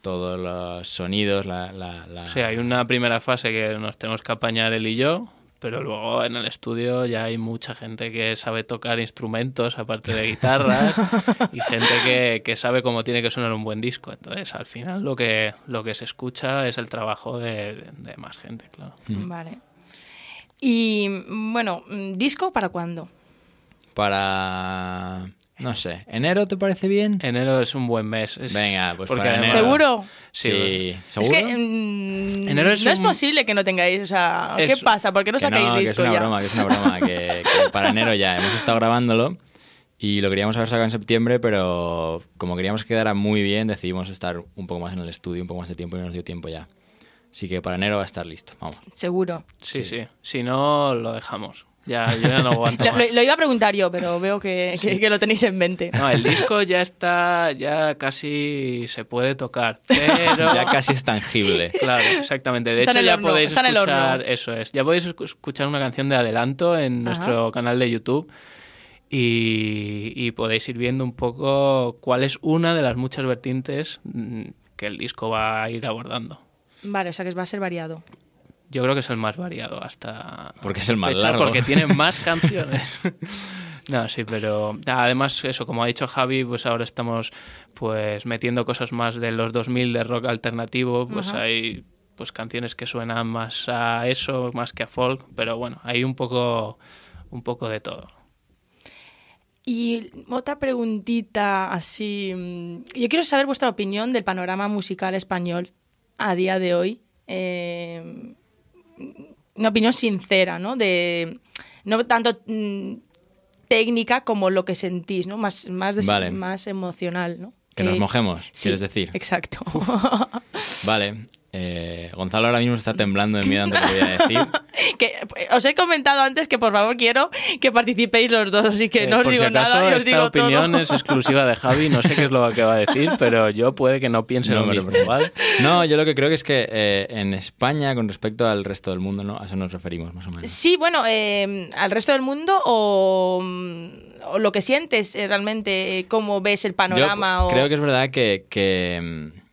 S9: todos los sonidos, la... la, la-
S10: Sí, hay una primera fase que nos tenemos que apañar él y yo, pero luego en el estudio ya hay mucha gente que sabe tocar instrumentos aparte de guitarras y gente que, que sabe cómo tiene que sonar un buen disco. Entonces, al final lo que, lo que se escucha es el trabajo de, de- de más gente, claro.
S8: Vale. Y bueno, mm, ¿disco para cuándo?
S9: Para... No sé, ¿enero te parece bien?
S10: Enero es un buen mes. es-
S9: Venga, pues
S10: porque
S9: para enero.
S8: ¿Seguro?
S10: Sí,
S9: Sí,
S8: Es
S9: ¿seguro?
S8: que mm,
S10: Enero es
S8: no es posible que no tengáis, o sea, ¿qué
S10: Es-
S8: pasa? ¿Por qué no
S9: Que
S8: sacáis
S9: no, que es
S8: disco
S9: una
S8: ya?
S9: broma, que es una broma, que, que para enero ya hemos estado grabándolo y lo queríamos haber sacado en septiembre, pero como queríamos que quedara muy bien, decidimos estar un poco más en el estudio, un poco más de tiempo y no nos dio tiempo ya. Así que para enero va a estar listo, vamos.
S8: Seguro.
S10: Sí, sí. Si no, lo dejamos. Ya, yo ya no aguanto
S8: Lo,
S10: más.
S8: lo- lo iba a preguntar yo, pero veo que, que- que lo tenéis en mente.
S10: No, el disco ya está, ya casi se puede tocar, pero...
S9: Ya casi es tangible.
S10: Claro, exactamente. De
S8: Está
S10: hecho, ya
S8: horno,
S10: podéis escuchar, eso es, ya podéis escu- escuchar una canción de adelanto en nuestro canal de YouTube y, y podéis ir viendo un poco cuál es una de las muchas vertientes mm, que el disco va a ir abordando.
S8: Vale, o sea que va a ser variado.
S10: Yo creo que es el más variado hasta
S9: Porque es el más
S10: fecha,
S9: largo.
S10: porque tiene más canciones. No, sí, pero además eso, como ha dicho Javi, pues ahora estamos pues metiendo cosas más de los 2000 de rock alternativo, pues hay pues canciones que suenan más a eso, más que a folk, pero bueno, hay un poco un poco de todo.
S8: Y otra preguntita así. mm, Yo quiero saber vuestra opinión del panorama musical español a día de hoy. Eh, una opinión sincera, ¿no? De no tanto mm, técnica como lo que sentís, ¿no? Más, más,
S9: Vale.
S8: más emocional, ¿no?
S9: Que nos mojemos,
S8: sí,
S9: quieres decir.
S8: Exacto.
S9: Vale. Eh, Gonzalo ahora mismo está temblando de miedo ante lo que voy a decir.
S8: que os he comentado antes que por favor quiero que participéis los dos, así que
S10: Eh,
S8: no os
S10: por
S8: digo
S10: si acaso,
S8: nada y os
S10: esta
S8: digo
S10: opinión
S8: todo.
S10: es exclusiva de Javi, no sé qué es lo que va a decir, pero yo puede que no piense
S9: No,
S10: lo mismo,
S9: pero-
S10: ¿vale?
S9: No, yo lo que creo que es que eh, en España, con respecto al resto del mundo, ¿no? A eso nos referimos, más o menos.
S8: Sí, bueno, eh, al resto del mundo o, mm, o lo que sientes eh, realmente, eh, cómo ves el panorama.
S9: Yo
S8: o...
S9: creo que es verdad que, que, mm,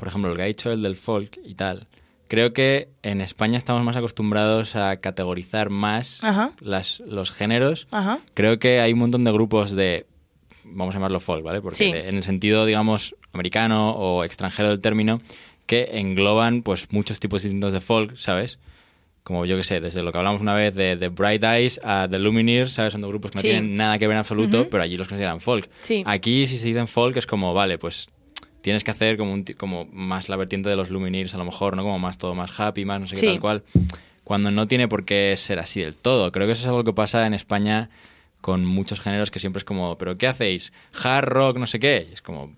S9: por ejemplo, el que ha dicho el del folk y tal, creo que en España estamos más acostumbrados a categorizar más
S8: Ajá.
S9: las, los géneros.
S8: Ajá.
S9: Creo que hay un montón de grupos de, vamos a llamarlo folk, ¿vale? Porque
S8: Sí.
S9: de- en el sentido, digamos, americano o extranjero del término, que engloban pues muchos tipos distintos de folk, ¿sabes? Como yo que sé, desde lo que hablamos una vez de, de Bright Eyes a The Lumineers, ¿sabes? Son dos grupos que no
S8: Sí.
S9: tienen nada que ver en absoluto,
S8: Ujú.
S9: pero allí los consideran folk.
S8: Sí.
S9: Aquí, si se dicen folk, es como, vale, pues tienes que hacer como, un como más la vertiente de los Lumineers, a lo mejor, ¿no? Como más todo más happy, más no sé qué
S8: Sí.
S9: tal cual. Cuando no tiene por qué ser así del todo. Creo que eso es algo que pasa en España con muchos géneros que siempre es como, ¿pero qué hacéis? ¿Hard rock, no sé qué? Y es como,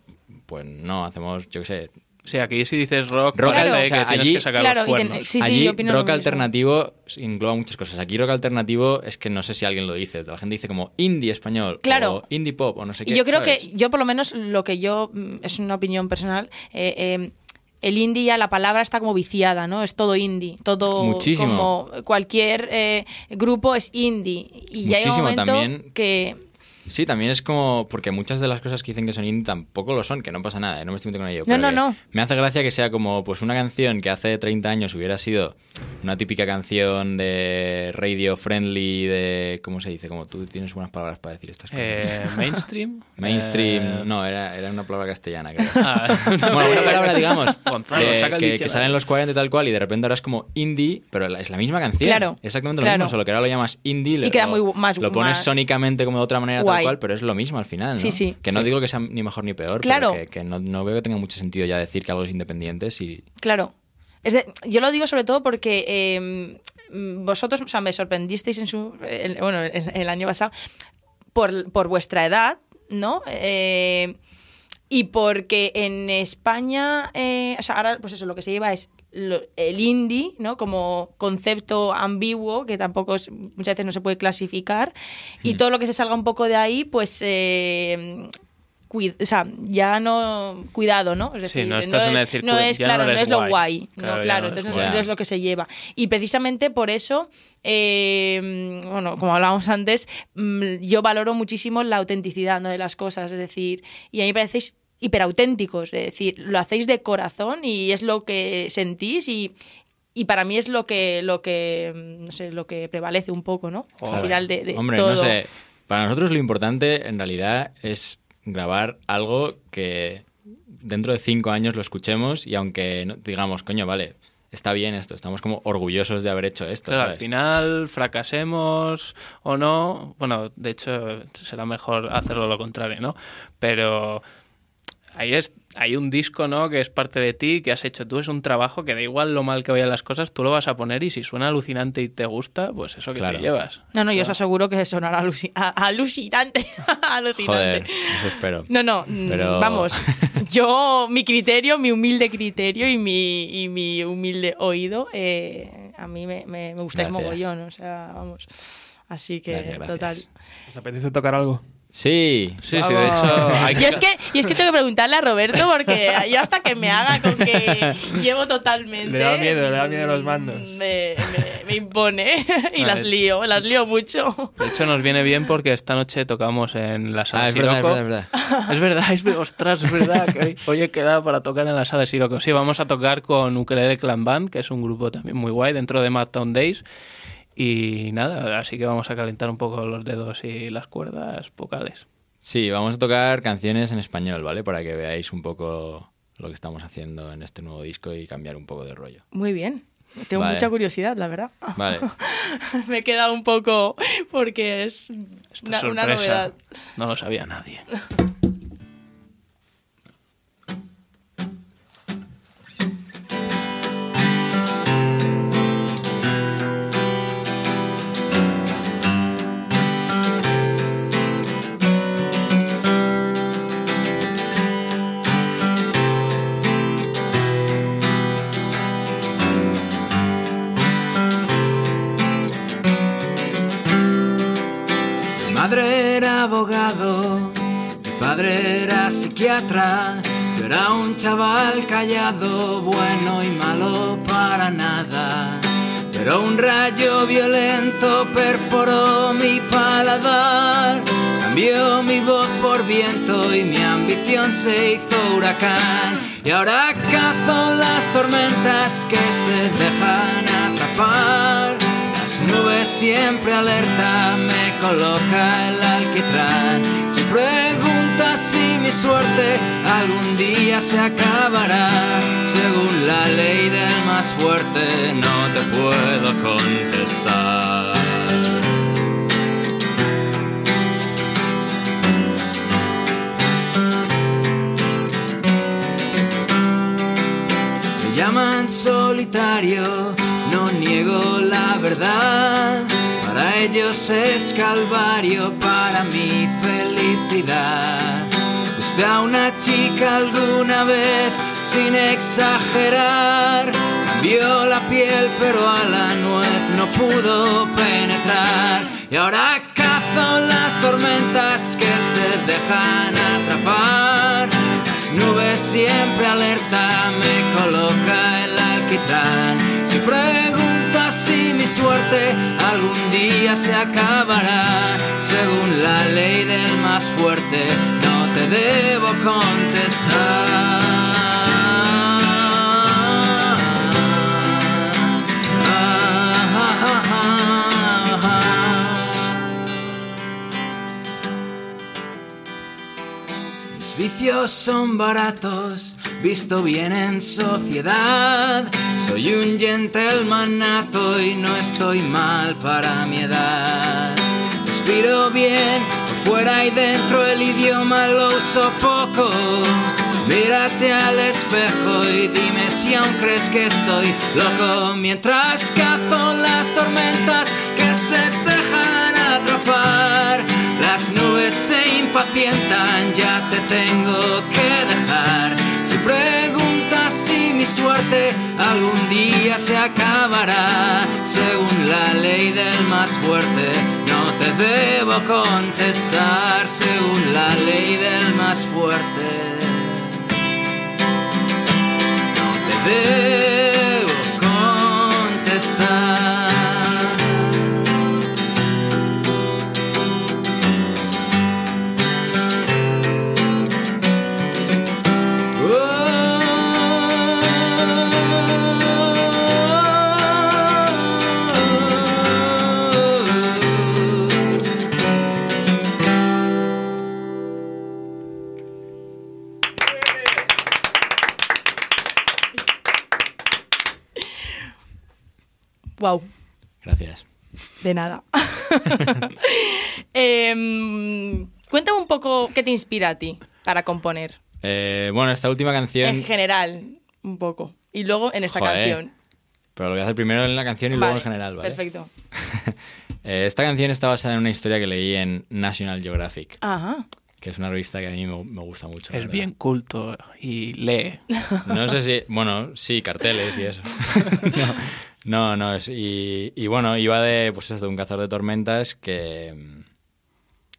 S9: pues no, hacemos, yo qué sé,
S10: Sí, aquí si dices rock,
S9: Rock o sea,
S10: que tienes
S9: allí-
S10: que sacar
S8: Claro,
S10: los
S8: ten- sí, sí,
S9: Allí
S8: yo
S9: rock alternativo engloba muchas cosas. Aquí rock alternativo es que no sé si alguien lo dice. La gente dice como indie español
S8: Claro.
S9: o indie pop o no sé qué.
S8: Y yo creo
S9: ¿sabes?
S8: que, yo por lo menos lo que yo, mm, es una opinión personal, eh, eh, el indie ya la palabra está como viciada, ¿no? Es todo indie, todo
S9: Muchísimo.
S8: como cualquier eh, grupo es indie. Y ya hay un
S9: Muchísimo
S8: momento
S9: también.
S8: que...
S9: Sí, también es como. Porque muchas de las cosas que dicen que son indie tampoco lo son, que no pasa nada, ¿eh? no me estoy metiendo con ello.
S8: No, no, no.
S9: Me hace gracia que sea como pues una canción que hace 30 años hubiera sido una típica canción de radio friendly, de. ¿Cómo se dice? Como tú tienes buenas palabras para decir estas cosas.
S10: Eh, mainstream.
S9: Mainstream,
S10: Eh,
S9: no, era, era una palabra castellana, creo.
S10: ah,
S9: bueno, una palabra, digamos,
S10: Gonzalo,
S9: que, que- sale en los 40 y tal cual, y de repente ahora es como indie, pero es la misma canción.
S8: Claro,
S9: Exactamente lo
S8: claro.
S9: mismo, solo que ahora lo llamas indie.
S8: Y queda muy más-
S9: Lo pones
S8: más
S9: sónicamente como de otra manera,
S8: guay.
S9: tal cual, pero es lo mismo al final, ¿no?
S8: Sí, sí.
S9: Que no digo que sea ni mejor ni peor,
S8: Claro.
S9: pero que, que no, no veo que tenga mucho sentido ya decir que algo es independiente si...
S8: Claro. Es de- yo lo digo sobre todo porque eh, mm, vosotros, o sea, me sorprendisteis en su, el- bueno, el, el año pasado por, por vuestra edad, ¿no? Eh, y porque en España, eh, o sea, ahora, pues eso, lo que se lleva es lo- el indie, ¿no? Como concepto ambiguo, que tampoco es- muchas veces no se puede clasificar. Y todo lo que se salga un poco de ahí, pues... eh, o sea, ya no cuidado, ¿no? Es
S10: Sí,
S8: decir,
S10: no estás en el circuito,
S8: no es,
S10: ya
S8: claro, no, es lo
S10: guay. Claro,
S8: no, claro, entonces no es,
S9: guay.
S8: no es lo que se lleva. Y precisamente por eso, eh, bueno, como hablábamos antes, mm, yo valoro muchísimo la autenticidad ¿no? de las cosas, es decir, y a mí me parecéis hiperauténticos, es decir, lo hacéis de corazón y es lo que sentís y, y para mí es lo que, lo que, mm, no sé, lo que prevalece un poco, ¿no? Al
S9: Joder.
S8: final de, de
S9: Hombre,
S8: todo.
S9: no sé. Para nosotros lo importante en realidad es grabar algo que dentro de cinco años lo escuchemos y aunque no- digamos, coño, vale, está bien esto, estamos como orgullosos de haber hecho esto.
S10: Claro, al
S9: ¿sabes?
S10: final, fracasemos o no, bueno, de hecho será mejor hacerlo lo contrario, ¿no? Pero ahí es, hay un disco, ¿no? Que es parte de ti, que has hecho tú, es un trabajo que da igual lo mal que vayan las cosas, tú lo vas a poner y si suena alucinante y te gusta, pues eso que
S9: Claro.
S10: te llevas.
S8: No, no,
S10: O
S8: yo os aseguro que sonará aluci- alucinante. alucinante.
S9: Joder, eso espero.
S8: No, no, mm,
S9: Pero-
S8: vamos. Yo, mi criterio, mi humilde criterio y mi, y mi humilde oído, eh, a mí me, me, me gustáis
S9: Gracias.
S8: mogollón, o sea, vamos. Así que,
S9: Gracias, gracias.
S8: total.
S1: ¿Os apetece tocar algo?
S9: Sí,
S10: Sí, sí, de hecho... hay
S8: Y es, que, y es que tengo que preguntarle a Roberto porque yo hasta que me haga con que llevo totalmente...
S1: Le da miedo, le da miedo los mandos.
S8: Me, me- me impone y
S10: A
S8: las
S10: ver.
S8: lío, las lío mucho.
S10: De hecho, nos viene bien porque esta noche tocamos en la sala
S9: Ah, es verdad, es verdad, es verdad.
S10: Es verdad, es ostras, es verdad que hoy, hoy he quedado para tocar en la sala Siroco. Sí, vamos a tocar con Ukelele Clan Band, que es un grupo también muy guay dentro de Mad Town Days. Y nada, así que vamos a calentar un poco los dedos y las cuerdas vocales.
S9: Sí, vamos a tocar canciones en español, ¿vale? Para que veáis un poco lo que estamos haciendo en este nuevo disco y cambiar un poco de rollo.
S8: Muy bien. Tengo
S9: Vale.
S8: mucha curiosidad, la verdad.
S9: Vale.
S8: me he quedado un poco porque es
S10: Esta
S8: una, una
S10: sorpresa
S8: novedad.
S10: no lo sabía nadie.
S11: abogado, mi padre era psiquiatra, yo era un chaval callado, bueno y malo para nada. Pero un rayo violento perforó mi paladar, cambió mi voz por viento y mi ambición se hizo huracán. Y ahora cazo las tormentas que se dejan atrapar. Las nubes siempre alerta, me coloca el alquitrán. Si preguntas si mi suerte algún día se acabará, según la ley del más fuerte no te puedo contestar. Me llaman solitario, niego la verdad. Para ellos es calvario, para mi felicidad. ¿Usted a una chica alguna vez, sin exagerar, cambió la piel pero a la nuez no pudo penetrar? Y ahora cazo las tormentas que se dejan atrapar. Las nubes siempre alerta, me coloca el alquitrán. Suerte algún día se acabará, según la ley del más fuerte, no te debo contestar. Vicios son baratos, visto bien en sociedad. Soy un gentleman nato y no estoy mal para mi edad. Respiro bien, por fuera y dentro el idioma lo uso poco. Mírate al espejo y dime si aún crees que estoy loco mientras cazo las tormentas que se dejan atrapar. Las nubes se impacientan, ya te tengo que dejar. Si preguntas si mi suerte algún día se acabará, según la ley del más fuerte, no te debo contestar, según la ley del más fuerte. No te debo
S8: Wow,
S9: Gracias.
S8: de nada. Em, cuéntame un poco qué te inspira a ti para componer.
S9: Eh, bueno, esta última canción...
S8: En general, un poco. Y luego en esta
S9: Joder.
S8: canción.
S9: Pero lo voy a hacer primero en la canción y luego en general, ¿vale?
S8: Perfecto.
S9: Eh, esta canción está basada en una historia que leí en National Geographic,
S8: Ajá.
S9: que es una revista que a mí me, me gusta mucho.
S10: Es bien culto y lee.
S9: No sé si... Bueno, sí, carteles y eso. no, no, no, es- y, y bueno, iba de, pues eso, de un cazador de tormentas que... mm,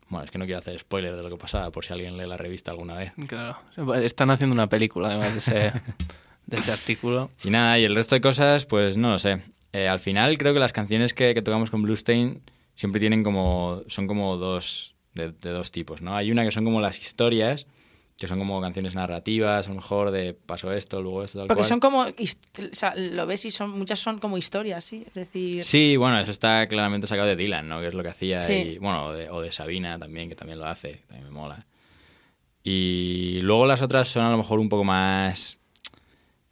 S9: Bueno, es que no quiero hacer spoiler de lo que pasaba, por si alguien lee la revista alguna vez.
S10: Claro. Están haciendo una película, además de ese, de ese artículo.
S9: Y nada, y el resto de cosas, pues no lo sé. Eh, al final creo que las canciones que, que tocamos con Bluestein siempre tienen como... son como dos... De, de dos tipos, ¿no? Hay una que son como las historias, que son como canciones narrativas, a lo mejor de pasó esto, luego esto, tal
S8: Porque
S9: cual.
S8: son como. O sea, lo ves y son muchas son como historias, ¿sí? Es decir.
S9: Sí, bueno, eso está claramente sacado de Dylan, ¿no? Que es lo que hacía.
S8: Sí.
S9: Y, bueno, o de, o de Sabina también, que también lo hace, que también me mola. Y luego las otras son a lo mejor un poco más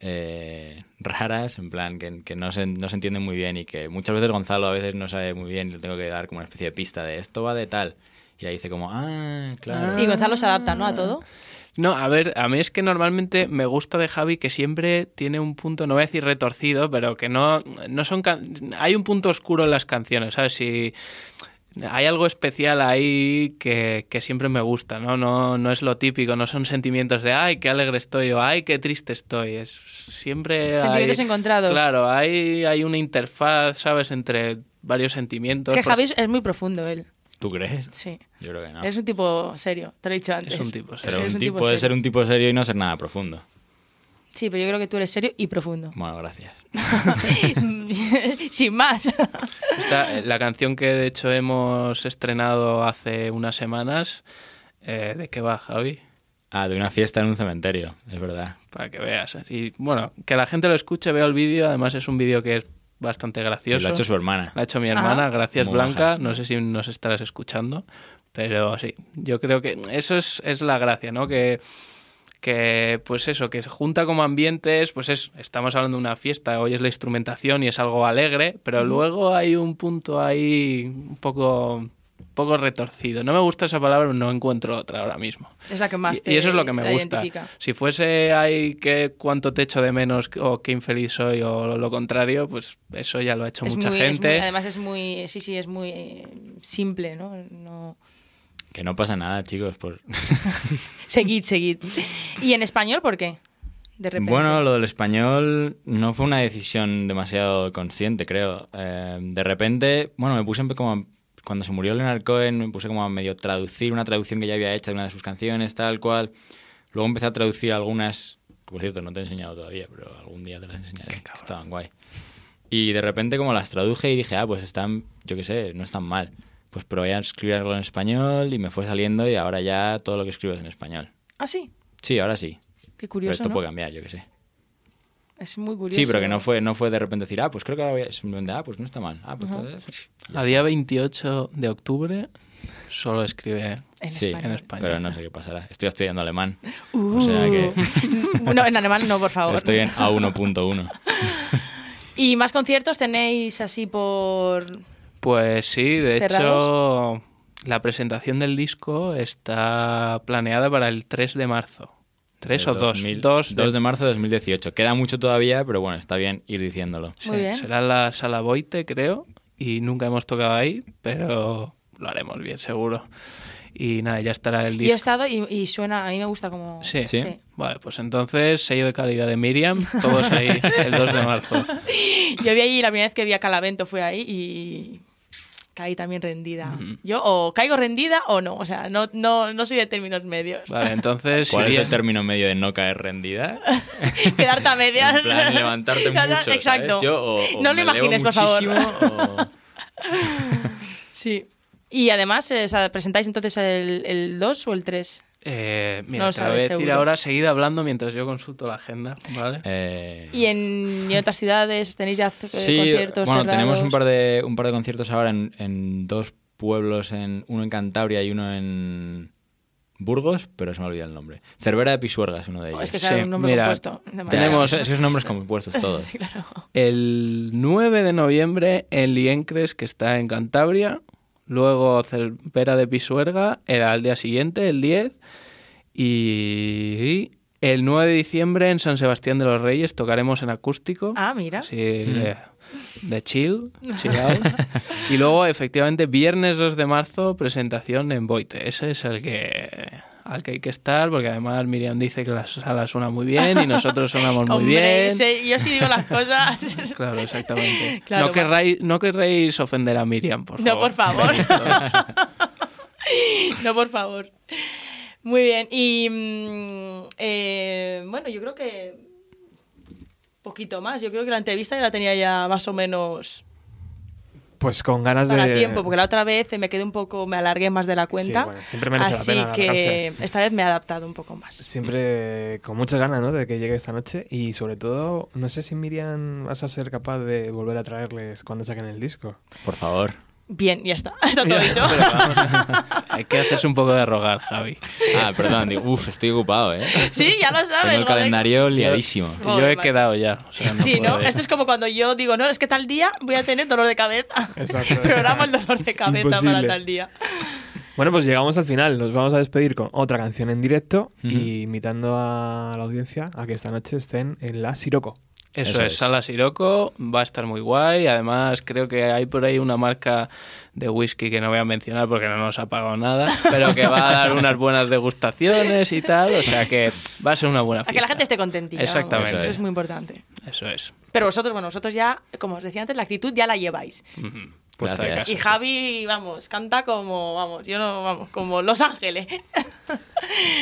S9: eh, raras, en plan, que, que no, se, no se entienden muy bien y que muchas veces Gonzalo a veces no sabe muy bien y le tengo que dar como una especie de pista de esto va de tal. Y ahí dice como, ah, claro.
S8: Y Gonzalo se adapta, ¿no? A todo.
S10: No, a ver, a mí es que normalmente me gusta de Javi que siempre tiene un punto, no voy a decir retorcido, pero que no, no son... can- Hay un punto oscuro en las canciones, ¿sabes? Si hay algo especial ahí que, que siempre me gusta, ¿no? ¿no? No es lo típico, no son sentimientos de, ay, qué alegre estoy o ay, qué triste estoy. Es siempre...
S8: Sentimientos
S10: hay-
S8: encontrados.
S10: Claro, hay, hay una interfaz, ¿sabes? Entre varios sentimientos.
S8: Es que Javi es- es muy profundo él.
S9: ¿Tú crees?
S8: Sí.
S9: Yo creo que no.
S8: Es un tipo serio, te lo he dicho antes.
S10: Es un tipo serio.
S9: Pero un tipo puede
S8: serio.
S9: ser un tipo serio y no ser nada profundo.
S8: Sí, pero yo creo que tú eres serio y profundo.
S9: Bueno, gracias.
S8: Sin más.
S10: Esta, eh, la canción que de hecho hemos estrenado hace unas semanas, eh, ¿de qué va, Javi?
S9: Ah, de una fiesta en un cementerio, es verdad.
S10: para que veas. Y bueno, que la gente lo escuche, vea el vídeo. Además, es un vídeo que es bastante
S9: Y
S10: gracioso.
S9: lo ha hecho su hermana.
S10: Lo ha hecho mi hermana,
S8: Ah.
S10: gracias
S9: Muy
S10: Blanca. No sé si nos estarás escuchando, pero sí, yo creo que eso es, es la gracia, ¿no? Que, que, pues eso, que se junta como ambientes, pues es, estamos hablando de una fiesta, hoy es la instrumentación y es algo alegre, pero luego hay un punto ahí un poco, poco retorcido. No me gusta esa palabra, pero no encuentro otra ahora mismo.
S8: Es la que más
S10: Y,
S8: te
S10: y eso es lo que me gusta.
S8: identifica.
S10: Si fuese hay que cuánto te echo de menos o qué infeliz soy o lo contrario, pues eso ya lo ha hecho
S8: Es
S10: mucha
S8: muy- es
S10: gente.
S8: muy- además es muy, sí, sí, es muy eh, simple, ¿no? no...
S9: Que no pasa nada, chicos. Por...
S8: Seguid, seguid. ¿Y en español por qué? De repente.
S9: Bueno, lo del español no fue una decisión demasiado consciente, creo. Eh, de repente, bueno, me puse como... Cuando se murió Leonard Cohen, me puse como a medio traducir una traducción que ya había hecho de una de sus canciones, tal cual. Luego empecé a traducir algunas, que por cierto no te he enseñado todavía, pero algún día te las enseñaré, que estaban guay. Y de repente como las traduje y dije, ah, pues están, yo qué sé, no están mal. Pues probé a escribir algo en español y me fue saliendo y ahora ya todo lo que escribo es en español.
S8: Ah, sí.
S9: Sí, ahora sí.
S8: Qué
S9: Pero
S8: curioso,
S9: esto
S8: ¿no?
S9: puede cambiar, yo qué sé.
S8: Es muy curioso.
S9: Sí, pero que no fue, no fue de repente decir, ah, pues creo que ahora voy a... Simplemente, ah, pues no está mal. Ah, pues entonces-
S10: A día 28 de octubre solo escribe
S8: En
S9: Sí,
S8: español.
S10: en España.
S9: pero no sé qué pasará. Estoy estudiando alemán. O sea que
S8: Uh. no, en alemán no, por favor.
S9: estoy en A1.1.
S8: ¿Y más conciertos tenéis así por...?
S10: Pues sí, de
S8: ¿Cerrados?
S10: hecho, la presentación del disco está planeada para el 3 de marzo. ¿Tres o dos?
S9: 2000
S10: Dos
S9: 2 de marzo de 2018. Queda mucho todavía, pero bueno, está bien ir diciéndolo.
S8: Muy bien.
S10: Será en la sala Boite, creo, y nunca hemos tocado ahí, pero lo haremos bien, seguro. Y nada, ya estará el
S8: Yo he
S10: disco.
S8: estado y, y suena, a mí me gusta como...
S10: Sí.
S9: Sí.
S10: Vale, pues entonces, sello de calidad de Miriam, todos ahí el 2 de marzo.
S8: Yo vi allí, la primera vez que vi a Calavento fue ahí y caí también rendida. Yo o caigo rendida o no, o sea, no, no, no soy de términos medios.
S10: Vale, entonces,
S9: ¿Cuál es el término medio de no caer rendida?
S8: Quedarte a medias.
S9: En plan, levantarte mucho, ¿sabes?
S8: Exacto.
S9: Yo, o- o
S8: no lo imagines, por favor.
S9: o-
S8: Sí. Y además, eh, o sea, ¿presentáis entonces el, el 2 o el 3?
S10: Eh, mira,
S8: No lo
S10: te lo voy a decir
S8: seguro.
S10: ahora, seguid hablando mientras yo consulto la agenda, ¿vale?
S9: eh,
S8: ¿Y en, y otras ciudades tenéis ya
S9: Sí,
S8: conciertos
S9: bueno,
S8: cerrados?
S9: tenemos un par de, un par de conciertos ahora en, en dos pueblos, en, uno en Cantabria y uno en Burgos, pero se me ha olvidado el nombre. Cervera de Pisuerga es uno de ellos.
S8: Oh, es que
S10: Sí,
S8: un nombre
S10: mira,
S8: compuesto.
S10: Tenemos-
S9: Es que, es que son nombres compuestos todos.
S8: Sí, claro.
S10: El 9 de noviembre en Liencres, que está en Cantabria. Luego Cervera de Pisuerga, el al día siguiente, el 10. Y el 9 de diciembre en San Sebastián de los Reyes tocaremos en acústico.
S8: Ah, mira.
S10: Así de, de chill, chill out. y luego, efectivamente, viernes 2 de marzo, presentación en Boite. Ese es el que al que hay que estar, porque además Miriam dice que la sala suena muy bien y nosotros sonamos muy
S8: Hombre,
S10: bien.
S8: yo sí digo las cosas.
S10: Claro, exactamente.
S8: Claro,
S10: no, querráis, no querréis ofender a Miriam, por
S8: No,
S10: favor.
S8: por favor. no, por favor. Muy bien. Y mm, eh, bueno, yo creo que poquito más. Yo creo que la entrevista ya la tenía ya más o menos
S1: Pues con ganas
S8: para
S1: de...
S8: tiempo, porque la otra vez me quedé un poco, me alargué más de la cuenta.
S1: bueno, siempre merece la
S8: así
S1: pena
S8: que
S1: alargarse.
S8: esta vez me he adaptado un poco más.
S1: Siempre con muchas ganas, ¿no? De que llegue esta noche. Y sobre todo, no sé si Miriam vas a ser capaz de volver a traerles cuando saquen el disco.
S9: Por favor.
S8: Bien, ya está. Está todo dicho.
S10: Hay que hacerse un poco de rogar, Javi.
S9: Ah, perdón, digo, uf, estoy ocupado, ¿eh?
S8: Sí, ya lo sabes.
S9: Tengo el calendario liadísimo.
S10: Yo he
S8: macho.
S10: quedado ya. o sea,
S8: Sí, ¿no? Esto es como cuando yo digo, no, es que tal día voy a tener dolor de cabeza.
S1: Exacto.
S8: Programa el dolor de cabeza para
S1: Imposible.
S8: tal día.
S1: Bueno, pues llegamos al final. Nos vamos a despedir con otra canción en directo y invitando a la audiencia a que esta noche estén en la Siroco.
S10: Eso,
S9: Eso
S10: es,
S9: es.
S10: Sala Siroco, va a estar muy guay. Además, creo que hay por ahí una marca de whisky que no voy a mencionar porque no nos ha pagado nada, pero que va a dar unas buenas degustaciones y tal. O sea que va a ser una buena
S8: Para
S10: fiesta.
S8: que la gente esté contentita. vamos.
S10: Exactamente.
S8: Eso es muy importante.
S10: Eso es.
S8: Pero vosotros, bueno, vosotros ya, como os decía antes, la actitud ya la lleváis.
S10: Puesta de
S9: Gracias.
S10: casa.
S8: Y Javi, vamos, canta como, vamos, yo no, vamos, como Los Ángeles.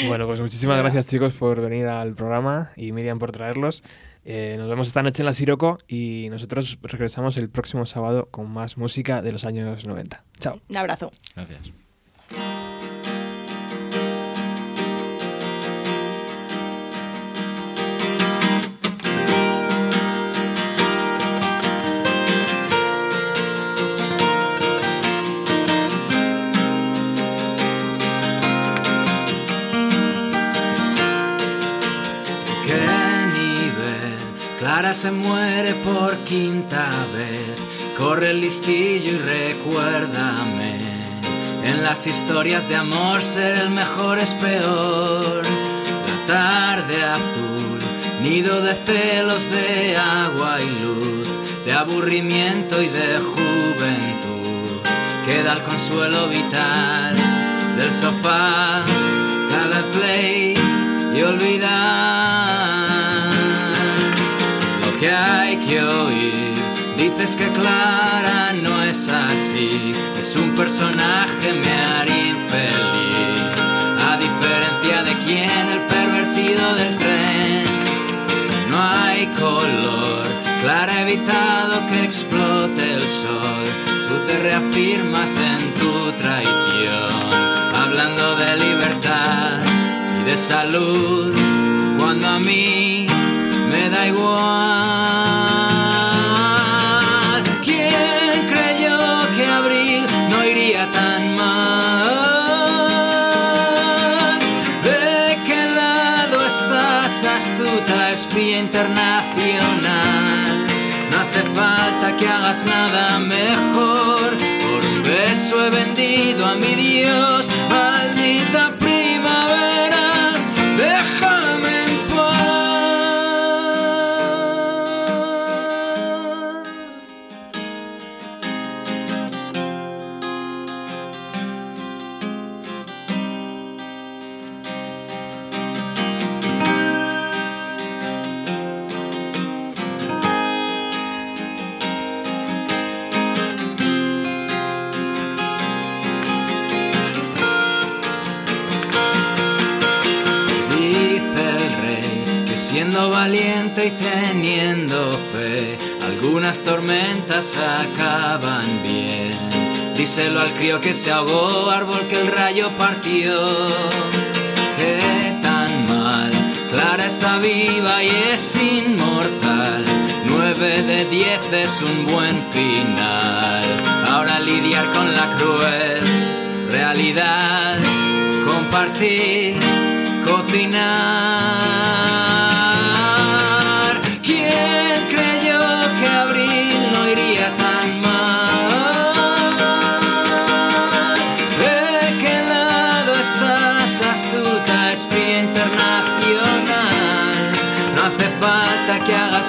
S1: Bueno, pues muchísimas gracias chicos por venir al programa y Miriam por traerlos. Eh, nos vemos esta noche en la Siroco y nosotros regresamos el próximo sábado con más música de los años 90. Chao.
S8: Un abrazo.
S9: Gracias.
S7: Clara se muere por quinta vez. Corre el listillo y recuérdame. En las historias de amor ser el mejor es peor. La tarde azul, nido de celos de agua y luz, de aburrimiento y de juventud. Queda el consuelo vital del sofá, cada play y olvidar hay que oír. Dices que Clara no es así, es un personaje me haría infeliz. A diferencia de quien el pervertido del tren, no hay color. Clara ha evitado que explote el sol. Tú te reafirmas en tu traición, hablando de libertad y de salud, cuando a mí me da igual. Nada mejor. Por un beso he vendido a mi Dios, maldita valiente y teniendo fe, algunas tormentas acaban bien. Díselo al crío que se ahogó, árbol que el rayo partió. Qué tan mal, Clara está viva y es inmortal. Nueve de diez es un buen final. Ahora lidiar con la cruel realidad, compartir, cocinar.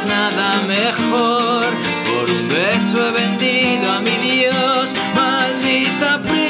S7: Nada mejor. Por un beso he vendido a mi Dios, maldita primavera.